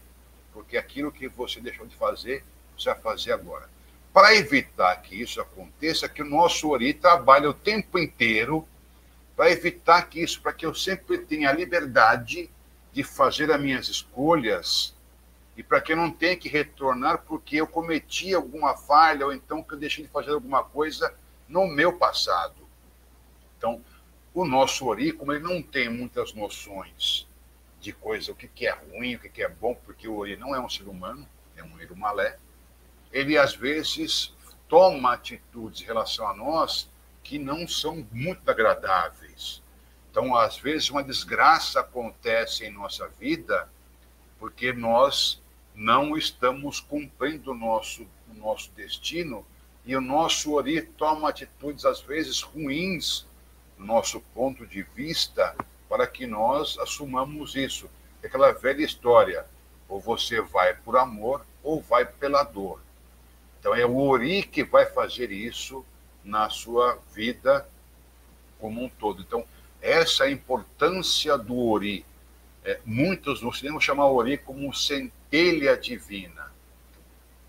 porque aquilo que você deixou de fazer, você vai fazer agora. Para evitar que isso aconteça, que o nosso Ori trabalha o tempo inteiro para evitar que isso, para que eu sempre tenha a liberdade de fazer as minhas escolhas e para que eu não tenha que retornar porque eu cometi alguma falha ou então que eu deixei de fazer alguma coisa no meu passado. Então, o nosso Ori, como ele não tem muitas noções de coisa, o que, que é ruim, o que, que é bom, porque o Ori não é um ser humano, é um Irumalé, ele às vezes toma atitudes em relação a nós que não são muito agradáveis. Então, às vezes, uma desgraça acontece em nossa vida porque nós não estamos cumprindo o nosso, o nosso destino e o nosso Ori toma atitudes, às vezes, ruins, no nosso ponto de vista, para que nós assumamos isso. É aquela velha história: ou você vai por amor ou vai pela dor. Então, é o Ori que vai fazer isso na sua vida como um todo. Então, essa é importância do Ori. É, muitos no cinema chamam Ori como centelha divina.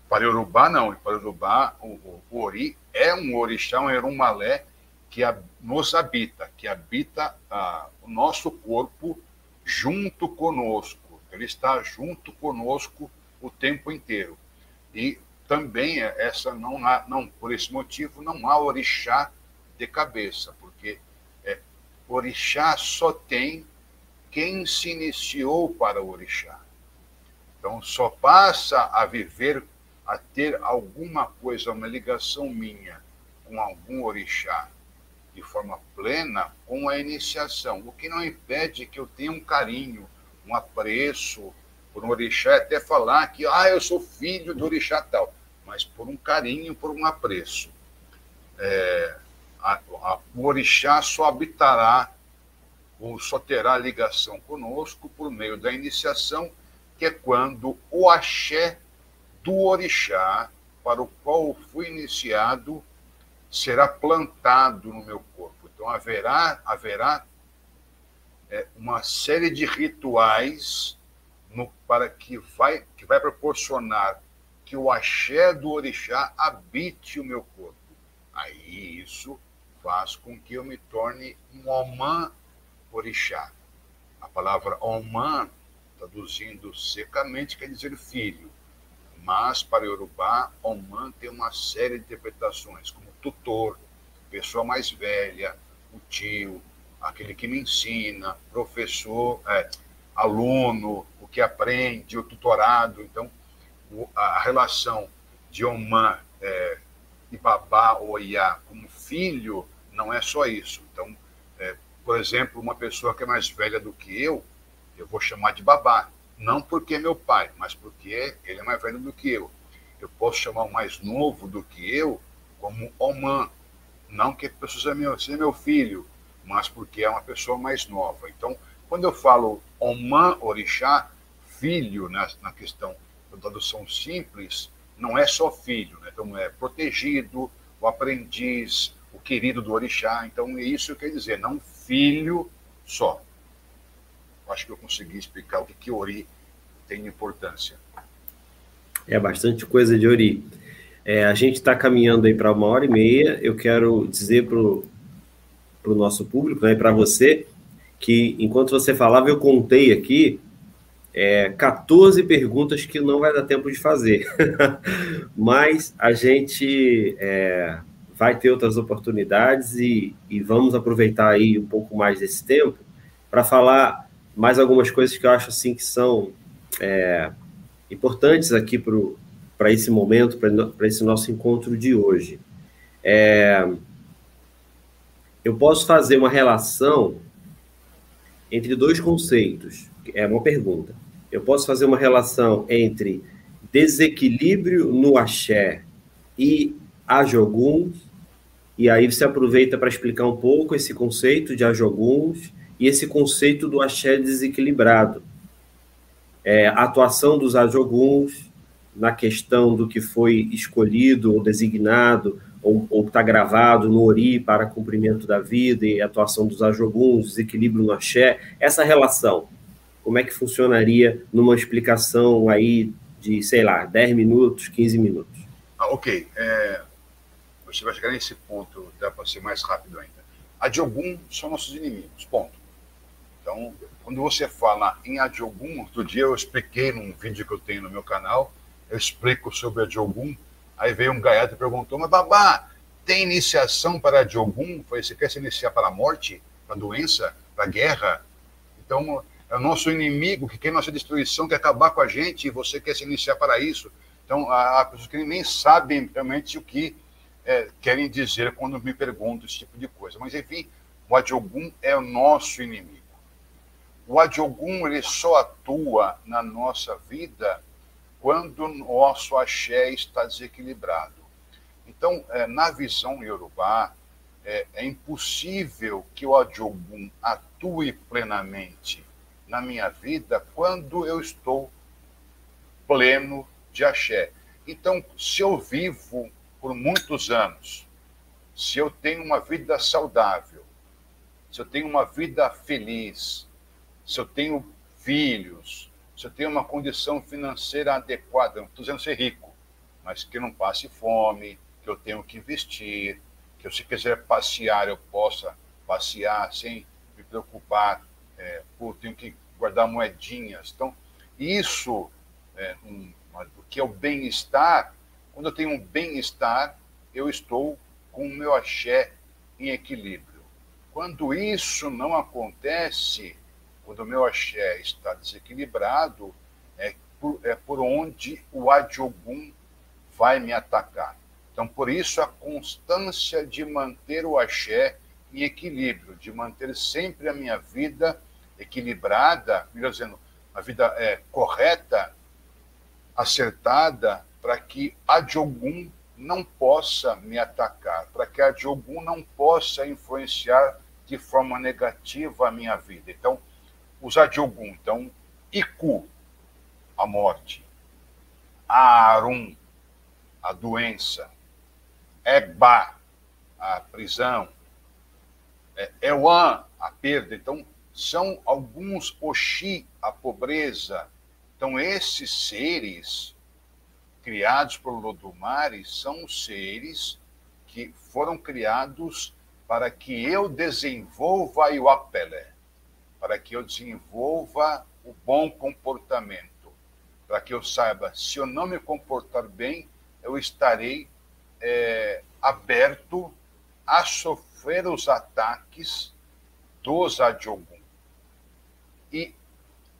Para Urubá, não. Para Urubá, o, o, o Ori é um orixá, um erumalé que nos habita, que habita ah, o nosso corpo junto conosco. Ele está junto conosco o tempo inteiro. E também é, essa não há, não por esse motivo não há orixá de cabeça, porque é, orixá só tem quem se iniciou para o orixá. Então só passa a viver, a ter alguma coisa, uma ligação minha com algum orixá de forma plena com a iniciação, o que não impede que eu tenha um carinho, um apreço por um orixá, até falar que ah, eu sou filho do orixá tal, mas por um carinho, por um apreço. É, a, a, o orixá só habitará ou só terá ligação conosco por meio da iniciação que é quando o axé do orixá para o qual fui iniciado será plantado no meu corpo. Então haverá haverá é, uma série de rituais no, para que vai que vai proporcionar que o axé do orixá habite o meu corpo. Aí isso faz com que eu me torne um Oman orixá. A palavra Oman traduzindo secamente, quer dizer filho. Mas, para Yorubá, Oman tem uma série de interpretações, como tutor, pessoa mais velha, o tio, aquele que me ensina, professor, é, aluno, o que aprende, o tutorado. Então, a relação de Oman é, e babá ou iá como filho não é só isso. Então, é, por exemplo, uma pessoa que é mais velha do que eu, eu vou chamar de babá. Não porque é meu pai, mas porque ele é mais velho do que eu. Eu posso chamar o mais novo do que eu como Oman. Não que a pessoa seja meu, seja meu filho, mas porque é uma pessoa mais nova. Então, quando eu falo Oman Orixá, filho, né, na questão da tradução simples, não é só filho, né? então é protegido, o aprendiz, o querido do orixá. Então, é isso que quer dizer, não filho só acho que eu consegui explicar o que, que Ori tem importância. É bastante coisa de Ori. É, a gente está caminhando aí para uma hora e meia. Eu quero dizer para o nosso público, né, para você, que enquanto você falava, eu contei aqui é, 14 perguntas que não vai dar tempo de fazer. [LAUGHS] Mas a gente é, vai ter outras oportunidades e, e vamos aproveitar aí um pouco mais desse tempo para falar mais algumas coisas que eu acho assim que são é, importantes aqui para esse momento, para esse nosso encontro de hoje. É, eu posso fazer uma relação entre dois conceitos. É uma pergunta. Eu posso fazer uma relação entre desequilíbrio no axé e ajoguns, e aí você aproveita para explicar um pouco esse conceito de ajoguns e esse conceito do axé desequilibrado. É, a atuação dos ajoguns na questão do que foi escolhido ou designado ou está gravado no Ori para cumprimento da vida e atuação dos ajoguns, desequilíbrio no axé, essa relação, como é que funcionaria numa explicação aí de, sei lá, 10 minutos, 15 minutos? Ah, ok. É, você vai chegar nesse ponto, dá para ser mais rápido ainda. A Diogun são nossos inimigos, ponto. Então, quando você fala em Adiogun, outro dia eu expliquei num vídeo que eu tenho no meu canal, eu explico sobre Adiogun, aí veio um gaiato e perguntou, mas babá, tem iniciação para Adiogun? Falei, você quer se iniciar para a morte, para a doença, para a guerra? Então, é o nosso inimigo que quer nossa destruição, quer acabar com a gente, e você quer se iniciar para isso. Então, há pessoas que nem sabem realmente o que é, querem dizer quando me perguntam esse tipo de coisa. Mas, enfim, o Adiogun é o nosso inimigo. O Adiogun ele só atua na nossa vida quando o nosso axé está desequilibrado. Então, é, na visão iorubá, é, é impossível que o Adiogun atue plenamente na minha vida quando eu estou pleno de axé. Então, se eu vivo por muitos anos, se eu tenho uma vida saudável, se eu tenho uma vida feliz, se eu tenho filhos, eu tenho uma condição financeira adequada, não estou dizendo ser rico, mas que não passe fome, que eu tenho que investir, que eu, se quiser passear, eu possa passear sem me preocupar, é, por tenho que guardar moedinhas. Então, isso, é, um, o que é o bem-estar, quando eu tenho um bem-estar, eu estou com o meu axé em equilíbrio. Quando isso não acontece, quando o meu axé está desequilibrado, é por, é por onde o Adiogun vai me atacar. Então, por isso, a constância de manter o axé em equilíbrio, de manter sempre a minha vida equilibrada, melhor dizendo, a vida é, correta, acertada, para que a Adiogun não possa me atacar, para que a Adiogun não possa influenciar de forma negativa a minha vida. Então, usar de algum. Então, Iku, a morte. Arum, a doença. Eba, a prisão. É, Ewan, a perda. Então, são alguns Oxi, a pobreza. Então, esses seres criados por Lodumares são seres que foram criados para que eu desenvolva Apelé para que eu desenvolva o bom comportamento, para que eu saiba, se eu não me comportar bem, eu estarei é, aberto a sofrer os ataques dos Adiogun. E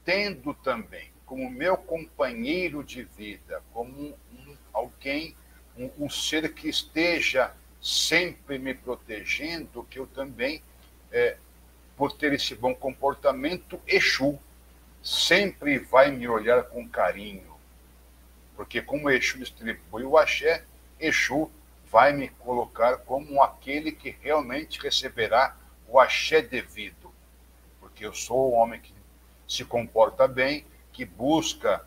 tendo também como meu companheiro de vida, como um, alguém, um, um ser que esteja sempre me protegendo, que eu também é, por ter esse bom comportamento, Exu sempre vai me olhar com carinho. Porque como Exu distribui o axé, Exu vai me colocar como aquele que realmente receberá o axé devido. Porque eu sou um homem que se comporta bem, que busca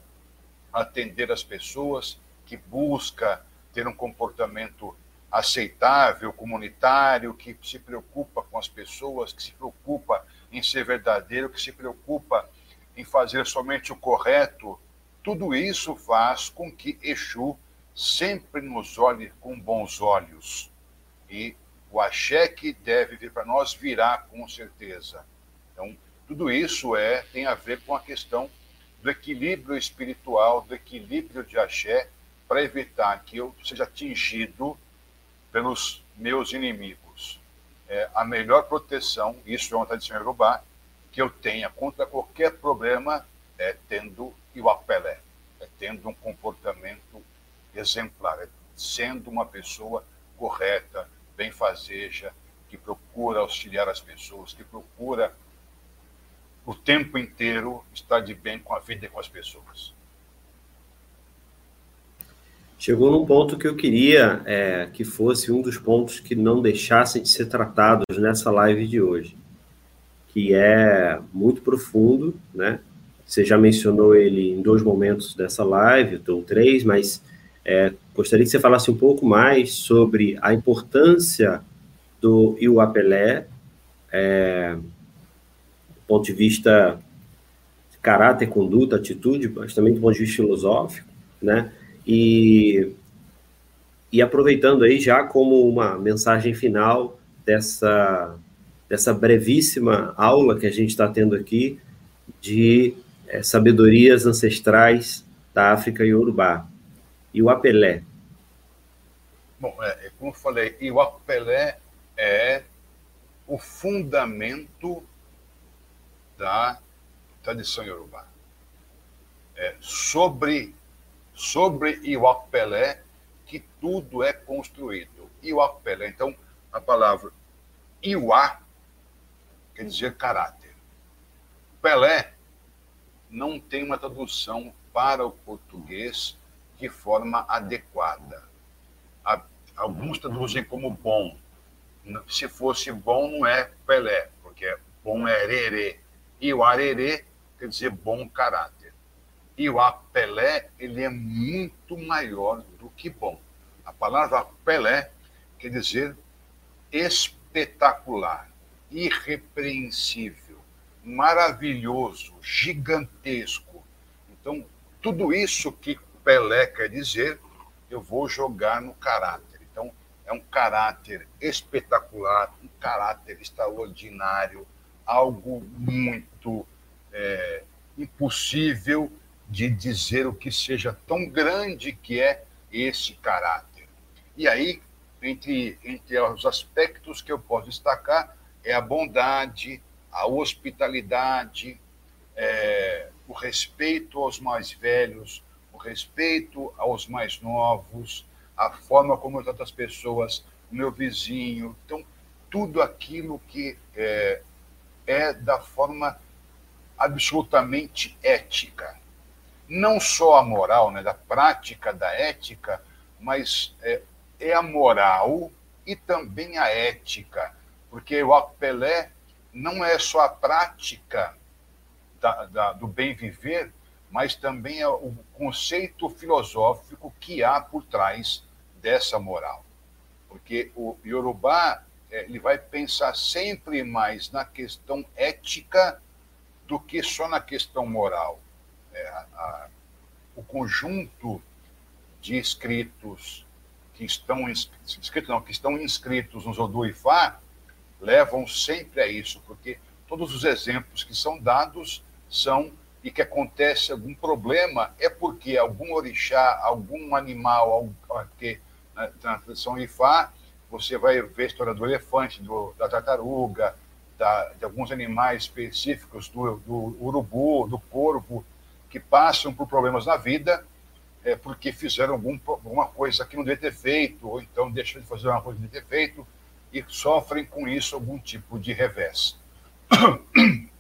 atender as pessoas, que busca ter um comportamento aceitável, comunitário, que se preocupa com as pessoas, que se preocupa em ser verdadeiro, que se preocupa em fazer somente o correto, tudo isso faz com que Exu sempre nos olhe com bons olhos. E o axé que deve vir para nós virá com certeza. Então, tudo isso é tem a ver com a questão do equilíbrio espiritual, do equilíbrio de axé, para evitar que eu seja atingido pelos meus inimigos. É, a melhor proteção, isso é uma tradição iorubá, que eu tenha contra qualquer problema é tendo iwapelé, é tendo um comportamento exemplar, é sendo uma pessoa correta, benfazeja, que procura auxiliar as pessoas, que procura o tempo inteiro estar de bem com a vida e com as pessoas chegou num ponto que eu queria é, que fosse um dos pontos que não deixassem de ser tratados nessa live de hoje, que é muito profundo, né? Você já mencionou ele em dois momentos dessa live, ou três, mas É, gostaria que você falasse um pouco mais sobre a importância do Iuapelé, é, do ponto de vista de caráter, conduta, atitude, mas também do ponto de vista filosófico, né? E, e aproveitando aí já como uma mensagem final dessa, dessa brevíssima aula que a gente está tendo aqui de é, sabedorias ancestrais da África e Urubá. E o Apelé. Bom, é, como eu falei, e o Apelé é o fundamento da tradição iorubá. É sobre, sobre Iwakpelé que tudo é construído. Iwakpelé, então, a palavra Iwa quer dizer caráter. Pelé não tem uma tradução para o português de forma adequada. Alguns traduzem como bom, se fosse bom, não é Pelé, porque bom é Arerê. E o Arerê quer dizer bom caráter. E o Apelé, ele é muito maior do que bom. A palavra Pelé quer dizer espetacular, irrepreensível, maravilhoso, gigantesco. Então, tudo isso que Pelé quer dizer, eu vou jogar no caráter é um caráter espetacular, um caráter extraordinário, algo muito é, impossível de dizer o que seja tão grande que é esse caráter. E aí, entre, entre os aspectos que eu posso destacar, é a bondade, a hospitalidade, é, o respeito aos mais velhos, o respeito aos mais novos, a forma como eu trato as pessoas, o meu vizinho. Então, tudo aquilo que é, é da forma absolutamente ética. Não só a moral, né, da prática da ética, mas é, é a moral e também a ética. Porque o Pelé não é só a prática da, da, do bem viver, mas também é o conceito filosófico que há por trás dessa moral. Porque o Yorubá é, ele vai pensar sempre mais na questão ética do que só na questão moral. É, a, o conjunto de escritos que estão escritos não, que estão inscritos no Zodu levam sempre a isso, porque todos os exemplos que são dados são e que acontece algum problema é porque algum orixá, algum animal, que na, na tradição Ifá, você vai ver a história do elefante, do, da tartaruga, da, de alguns animais específicos, do, do, urubu, do corvo, que passam por problemas na vida é, porque fizeram algum, alguma coisa que não devia ter feito, ou então deixam de fazer uma coisa que não devia ter feito, e sofrem com isso algum tipo de revés. [CLEARS THROAT]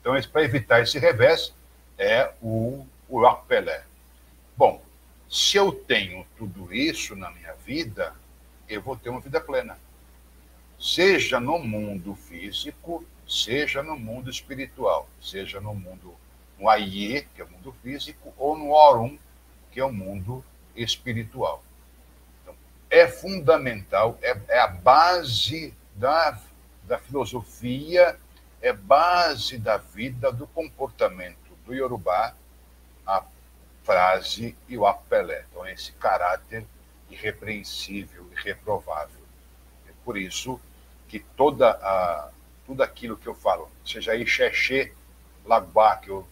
Então, para evitar esse revés, é o, o Pelé. Bom, se eu tenho tudo isso na minha vida, eu vou ter uma vida plena. Seja no mundo físico, seja no mundo espiritual, seja no mundo no Aie, que é o mundo físico, ou no Orum, que é o mundo espiritual. Então, é fundamental, é, é a base da, da filosofia, é base da vida, do comportamento do Yorubá, a frase e o apelé. Então, é esse caráter irrepreensível, irreprovável. É por isso que toda a, tudo aquilo que eu falo, seja aí Xexê, Lagbá, que eu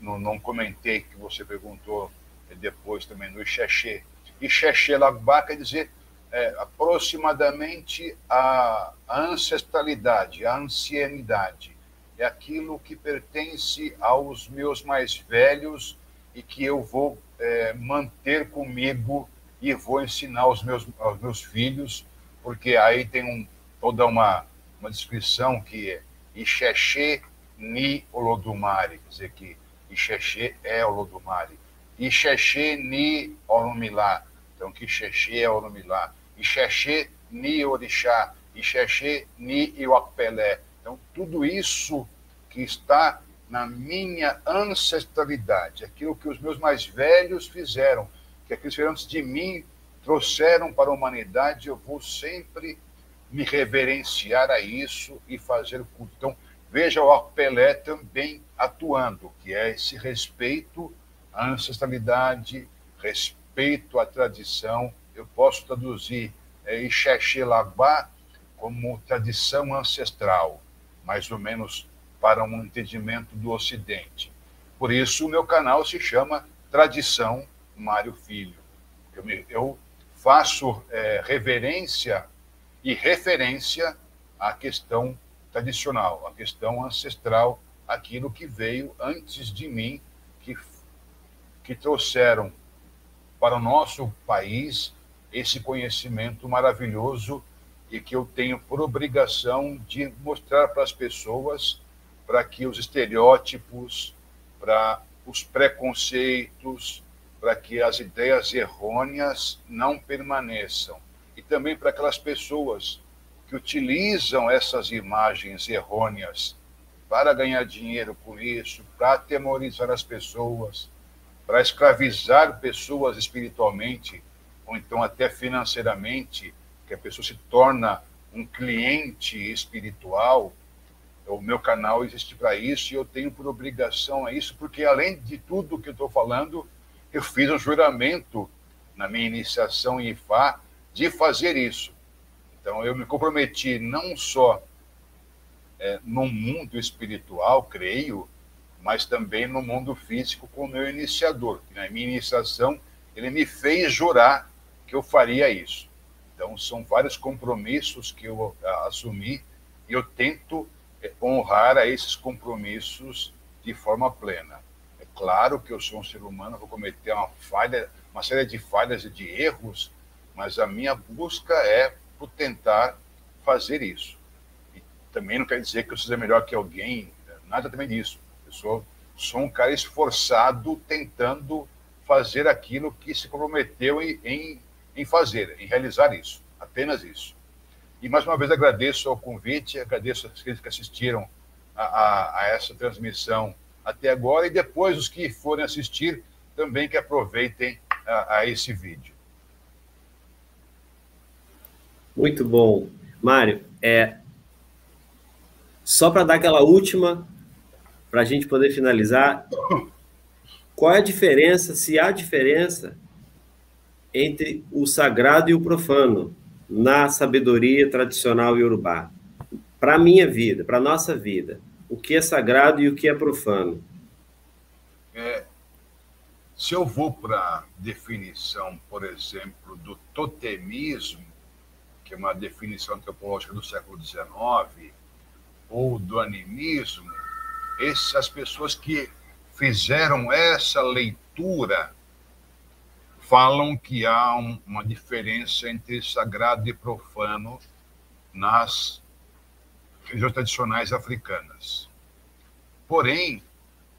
não, não, comentei, que você perguntou depois também no Xexê. E Xexê Lagbá quer dizer é, aproximadamente a, ancestralidade, a ancianidade. É aquilo que pertence aos meus mais velhos e que eu vou é, manter comigo e vou ensinar aos meus, aos meus filhos, porque aí tem um, toda uma, uma descrição que é Ixexê ni Olodumare, quer dizer que Ixexê é Olodumare. Ixexê ni Orumilá, então que Ixexê é Orumilá. Ixexê ni Orixá, Ixexê ni Iwakpelé. Então, tudo isso que está na minha ancestralidade, aquilo que os meus mais velhos fizeram, que aqueles que antes de mim trouxeram para a humanidade, eu vou sempre me reverenciar a isso e fazer culto. Então, veja o Pelé também atuando, que é esse respeito à ancestralidade, respeito à tradição. Eu posso traduzir é, Ixexelabá como tradição ancestral, mais ou menos para um entendimento do Ocidente. Por isso, o meu canal se chama Tradição Mário Filho. Eu, me, eu faço é, reverência e referência à questão tradicional, à questão ancestral, aquilo que veio antes de mim, que, que trouxeram para o nosso país esse conhecimento maravilhoso e que eu tenho por obrigação de mostrar para as pessoas, para que os estereótipos, para os preconceitos, para que as ideias errôneas não permaneçam. E também para aquelas pessoas que utilizam essas imagens errôneas para ganhar dinheiro com isso, para atemorizar as pessoas, para escravizar pessoas espiritualmente, ou então até financeiramente, que a pessoa se torna um cliente espiritual. O meu canal existe para isso e eu tenho por obrigação a isso, porque além de tudo que eu estou falando, eu fiz um juramento na minha iniciação em IFA de fazer isso. Então, eu me comprometi não só é, no mundo espiritual, creio, mas também no mundo físico com o meu iniciador. Na minha iniciação, ele me fez jurar que eu faria isso. Então, são vários compromissos que eu assumi e eu tento é, honrar a esses compromissos de forma plena. Claro que eu sou um ser humano, vou cometer uma falha, uma série de falhas e de erros, mas a minha busca é por tentar fazer isso. E também não quer dizer que eu seja melhor que alguém, nada também disso. Eu sou, sou um cara esforçado tentando fazer aquilo que se comprometeu em, em, em fazer, em realizar isso, apenas isso. E mais uma vez agradeço ao convite, agradeço aqueles que assistiram a, a, a essa transmissão até agora e depois os que forem assistir também que aproveitem a, a esse vídeo. Muito bom. Mário, é, só para dar aquela última, para a gente poder finalizar, qual é a diferença, se há diferença, entre o sagrado e o profano na sabedoria tradicional iorubá? Para a minha vida, para a nossa vida o que é sagrado e o que é profano? É, se eu vou para a definição, por exemplo, do totemismo, que é uma definição antropológica do século XIX, ou do animismo, essas pessoas que fizeram essa leitura falam que há um, uma diferença entre sagrado e profano nas religiões tradicionais africanas. Porém,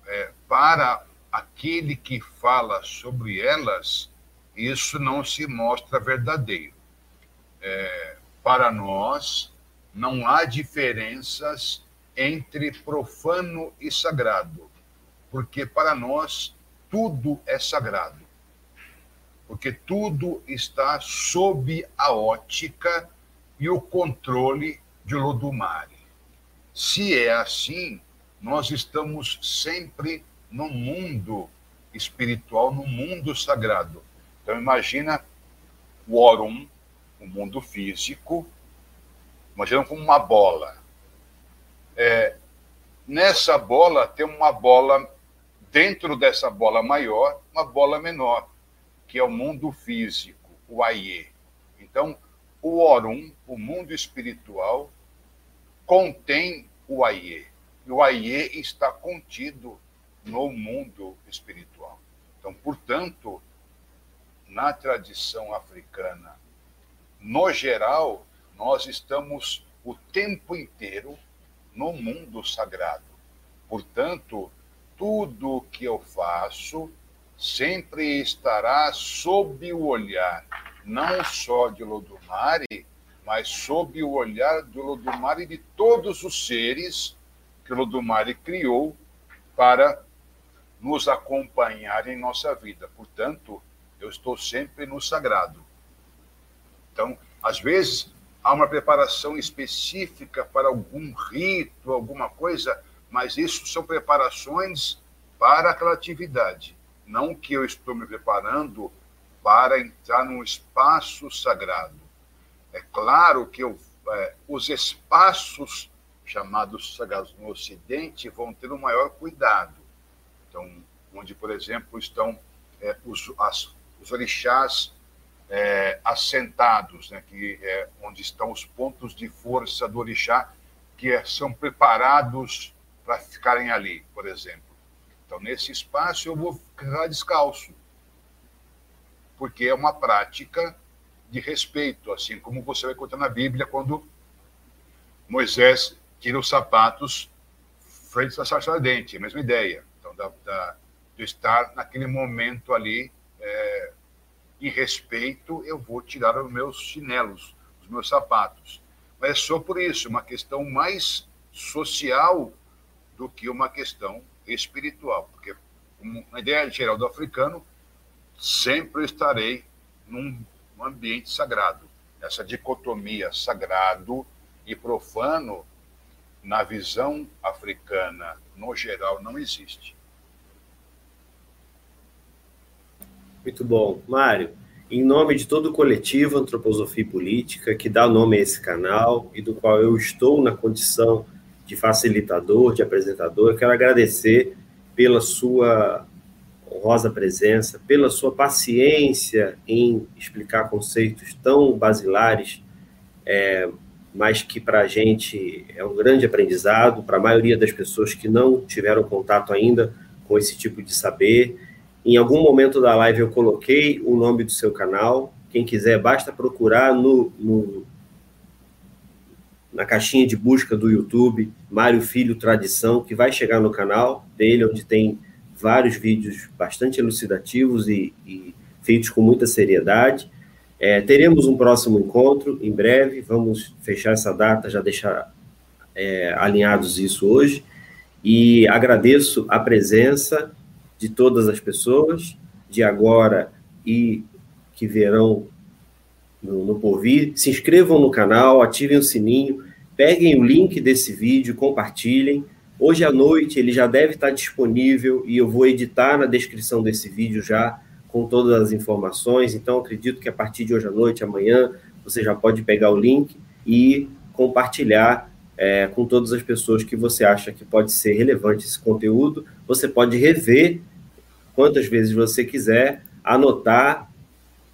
é, para aquele que fala sobre elas, isso não se mostra verdadeiro. É, para nós, não há diferenças entre profano e sagrado, porque para nós tudo é sagrado. Porque tudo está sob a ótica e o controle de Lodumare. Se é assim, nós estamos sempre no mundo espiritual, no mundo sagrado. Então imagina o Orum, o mundo físico, imagina como uma bola. É, nessa bola tem uma bola, dentro dessa bola maior, uma bola menor, que é o mundo físico, o Aie. Então, o Orum, o mundo espiritual, contém o Aie. E o Aie está contido no mundo espiritual. Então, portanto, na tradição africana, no geral, nós estamos o tempo inteiro no mundo sagrado. Portanto, tudo que eu faço sempre estará sob o olhar, não só de Lodumare, mas sob o olhar do Lodumare e de todos os seres que Lodumare criou para nos acompanhar em nossa vida. Portanto, eu estou sempre no sagrado. Então, às vezes, há uma preparação específica para algum rito, alguma coisa, mas isso são preparações para aquela atividade. Não que eu estou me preparando para entrar num espaço sagrado. É claro que eu, é, os espaços chamados sagrados no Ocidente vão ter um maior cuidado. Então, onde, por exemplo, estão é, os, as, os orixás é, assentados, né, que é onde estão os pontos de força do orixá, que é, são preparados para ficarem ali, por exemplo. Então, nesse espaço, eu vou ficar descalço, porque é uma prática de respeito, assim como você vai contar na Bíblia quando Moisés tira os sapatos frente à sarça ardente, a mesma ideia. Então, da, da, de estar naquele momento ali é, em respeito, eu vou tirar os meus chinelos, os meus sapatos. Mas é só por isso, uma questão mais social do que uma questão espiritual, porque uma ideia geral do africano, sempre estarei num ambiente sagrado. Essa dicotomia sagrado e profano, na visão africana, no geral, não existe. Muito bom. Mário, em nome de todo o coletivo Antroposofia e Política, que dá nome a esse canal e do qual eu estou na condição de facilitador, de apresentador, eu quero agradecer pela sua honrosa presença, pela sua paciência em explicar conceitos tão basilares, é, mas que para a gente é um grande aprendizado, para a maioria das pessoas que não tiveram contato ainda com esse tipo de saber. Em algum momento da live eu coloquei o nome do seu canal. Quem quiser, basta procurar no, no na caixinha de busca do YouTube, Mário Filho Tradição, que vai chegar no canal dele, onde tem vários vídeos bastante elucidativos e, e feitos com muita seriedade. É, teremos um próximo encontro em breve, vamos fechar essa data, já deixar é, alinhados isso hoje. E agradeço a presença de todas as pessoas, de agora e que verão no, no porvir. Se inscrevam no canal, ativem o sininho, peguem o link desse vídeo, compartilhem. Hoje à noite ele já deve estar disponível e eu vou editar na descrição desse vídeo já com todas as informações. Então, acredito que a partir de hoje à noite, amanhã, você já pode pegar o link e compartilhar é, com todas as pessoas que você acha que pode ser relevante esse conteúdo. Você pode rever quantas vezes você quiser, anotar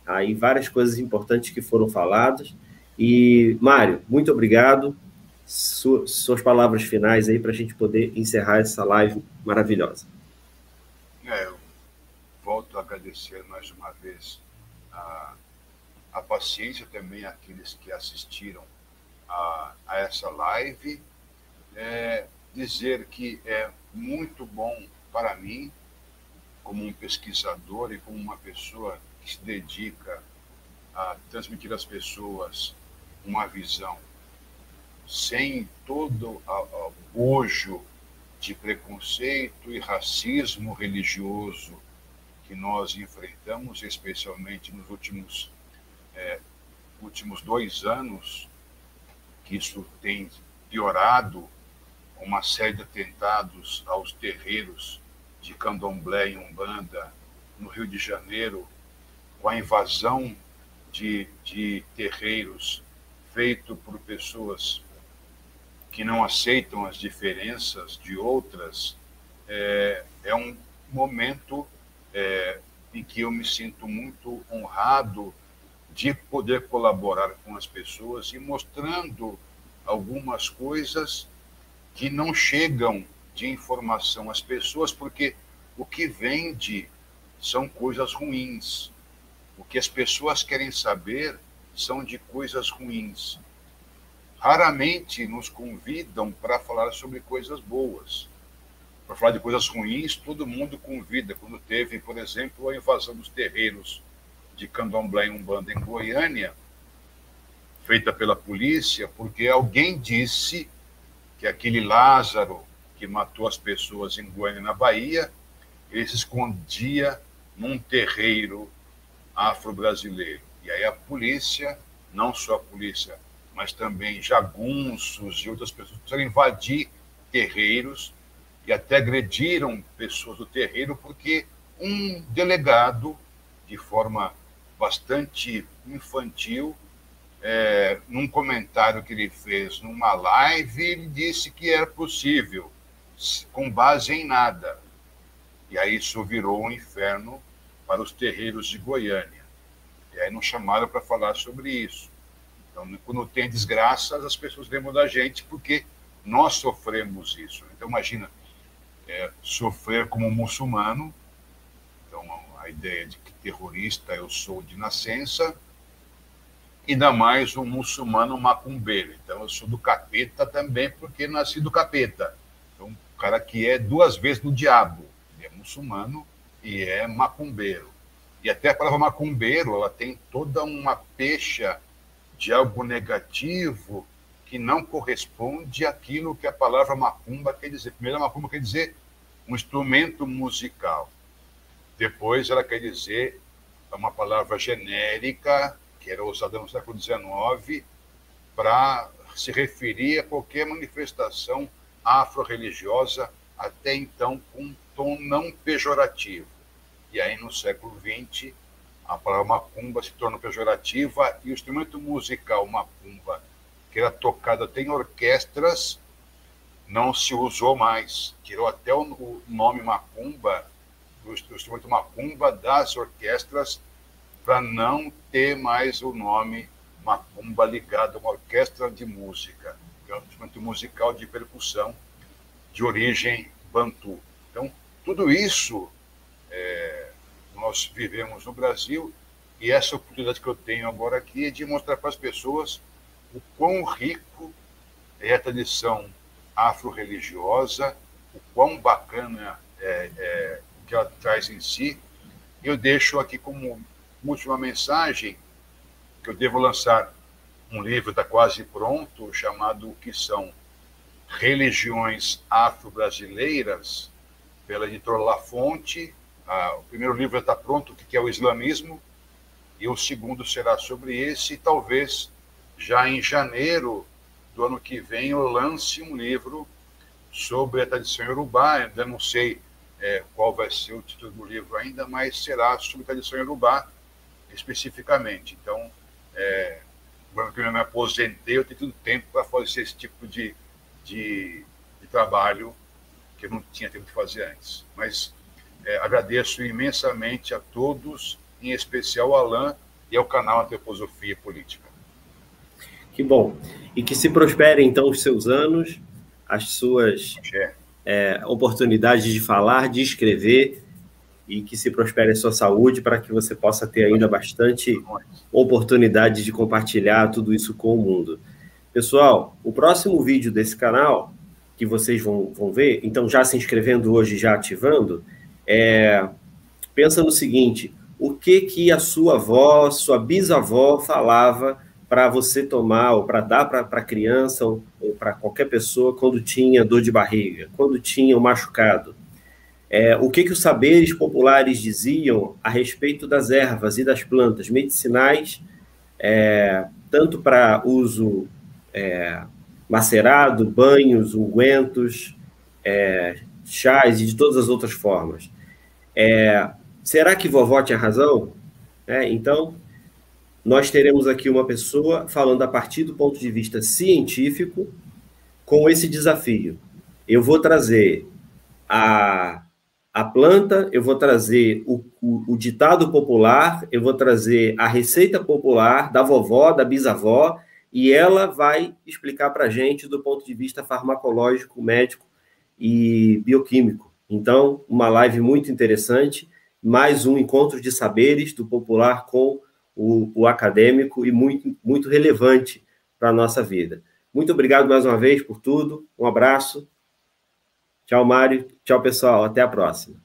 aí várias coisas importantes que foram faladas. E, Mário, muito obrigado. suas palavras finais aí para a gente poder encerrar essa live maravilhosa. É, eu volto a agradecer mais uma vez a, a paciência também àqueles que assistiram a, a essa live. É, dizer que é muito bom para mim como um pesquisador e como uma pessoa que se dedica a transmitir às pessoas uma visão sem todo o bojo de preconceito e racismo religioso que nós enfrentamos, especialmente nos últimos, é, últimos dois anos, que isso tem piorado, uma série de atentados aos terreiros de candomblé e umbanda no Rio de Janeiro, com a invasão de, de terreiros feito por pessoas que não aceitam as diferenças de outras, é, é um momento é, em que eu me sinto muito honrado de poder colaborar com as pessoas e mostrando algumas coisas que não chegam de informação às pessoas, porque o que vende são coisas ruins. O que as pessoas querem saber são de coisas ruins. Raramente nos convidam para falar sobre coisas boas. Para falar de coisas ruins, todo mundo convida. Quando teve, por exemplo, a invasão dos terreiros de Candomblé e Umbanda em Goiânia, feita pela polícia, porque alguém disse que aquele Lázaro que matou as pessoas em Goiânia, na Bahia, ele se escondia num terreiro afro-brasileiro. E aí a polícia, não só a polícia, mas também jagunços e outras pessoas começaram invadir terreiros e até agrediram pessoas do terreiro porque um delegado, de forma bastante infantil, é, num comentário que ele fez numa live, ele disse que era possível, com base em nada. E aí isso virou um inferno para os terreiros de Goiânia. E aí nos chamaram para falar sobre isso. Então, quando tem desgraças, as pessoas lembram da gente porque nós sofremos isso. Então, imagina, é, sofrer como muçulmano, então a ideia de que terrorista eu sou de nascença, ainda mais um muçulmano macumbeiro. Então, eu sou do capeta também, porque nasci do capeta. O cara que é duas vezes do diabo. Ele é muçulmano e é macumbeiro. E até a palavra macumbeiro, ela tem toda uma pecha de algo negativo que não corresponde àquilo que a palavra macumba quer dizer. Primeiro, macumba quer dizer um instrumento musical. Depois, ela quer dizer uma palavra genérica, que era usada no século XIX, para se referir a qualquer manifestação afro-religiosa, até então com um tom não pejorativo. E aí, no século XX, a palavra macumba se torna pejorativa e o instrumento musical macumba, que era tocado até em orquestras, não se usou mais. Tirou até o nome macumba, o instrumento macumba das orquestras, para não ter mais o nome macumba ligado a uma orquestra de música, instrumento musical de percussão de origem bantu. Então, tudo isso é, nós vivemos no Brasil e essa oportunidade que eu tenho agora aqui é de mostrar para as pessoas o quão rico é a tradição afro-religiosa, o quão bacana é, é, que ela traz em si. Eu deixo aqui como última mensagem que eu devo lançar um livro está quase pronto chamado O que são religiões afro-brasileiras pela editora La Fonte. Ah, o primeiro livro está pronto, o que é o islamismo, e o segundo será sobre esse, e talvez já em janeiro do ano que vem eu lance um livro sobre a tradição urubá. Ainda não sei é, qual vai ser o título do livro ainda, mas será sobre a tradição urubá especificamente. Então, é, que eu me aposentei, eu tenho todo tempo para fazer esse tipo de, de, de, trabalho que eu não tinha tempo de fazer antes. Mas é, agradeço imensamente a todos, em especial ao Alain e ao canal Antroposofia Política. Que bom. E que se prosperem, então, os seus anos, as suas é, oportunidades de falar, de escrever, e que se prospere a sua saúde para que você possa ter ainda bastante oportunidade de compartilhar tudo isso com o mundo. Pessoal, o próximo vídeo desse canal, que vocês vão, vão ver, então já se inscrevendo hoje, já ativando, é, pensa no seguinte, o que que a sua avó, sua bisavó falava para você tomar ou para dar para a criança ou, ou para qualquer pessoa quando tinha dor de barriga, quando tinha um machucado. É, o que, que os saberes populares diziam a respeito das ervas e das plantas medicinais, é, tanto para uso é, macerado, banhos, ungüentos, é, chás e de todas as outras formas. É, será que vovó tinha razão? É, então, nós teremos aqui uma pessoa falando a partir do ponto de vista científico com esse desafio. Eu vou trazer a, a planta, eu vou trazer o, o, o ditado popular, eu vou trazer a receita popular da vovó, da bisavó, e ela vai explicar para a gente do ponto de vista farmacológico, médico e bioquímico. Então, uma live muito interessante, mais um encontro de saberes do popular com o, o acadêmico e muito, muito relevante para a nossa vida. Muito obrigado mais uma vez por tudo. Um abraço. Tchau, Mário. Tchau, pessoal. Até a próxima.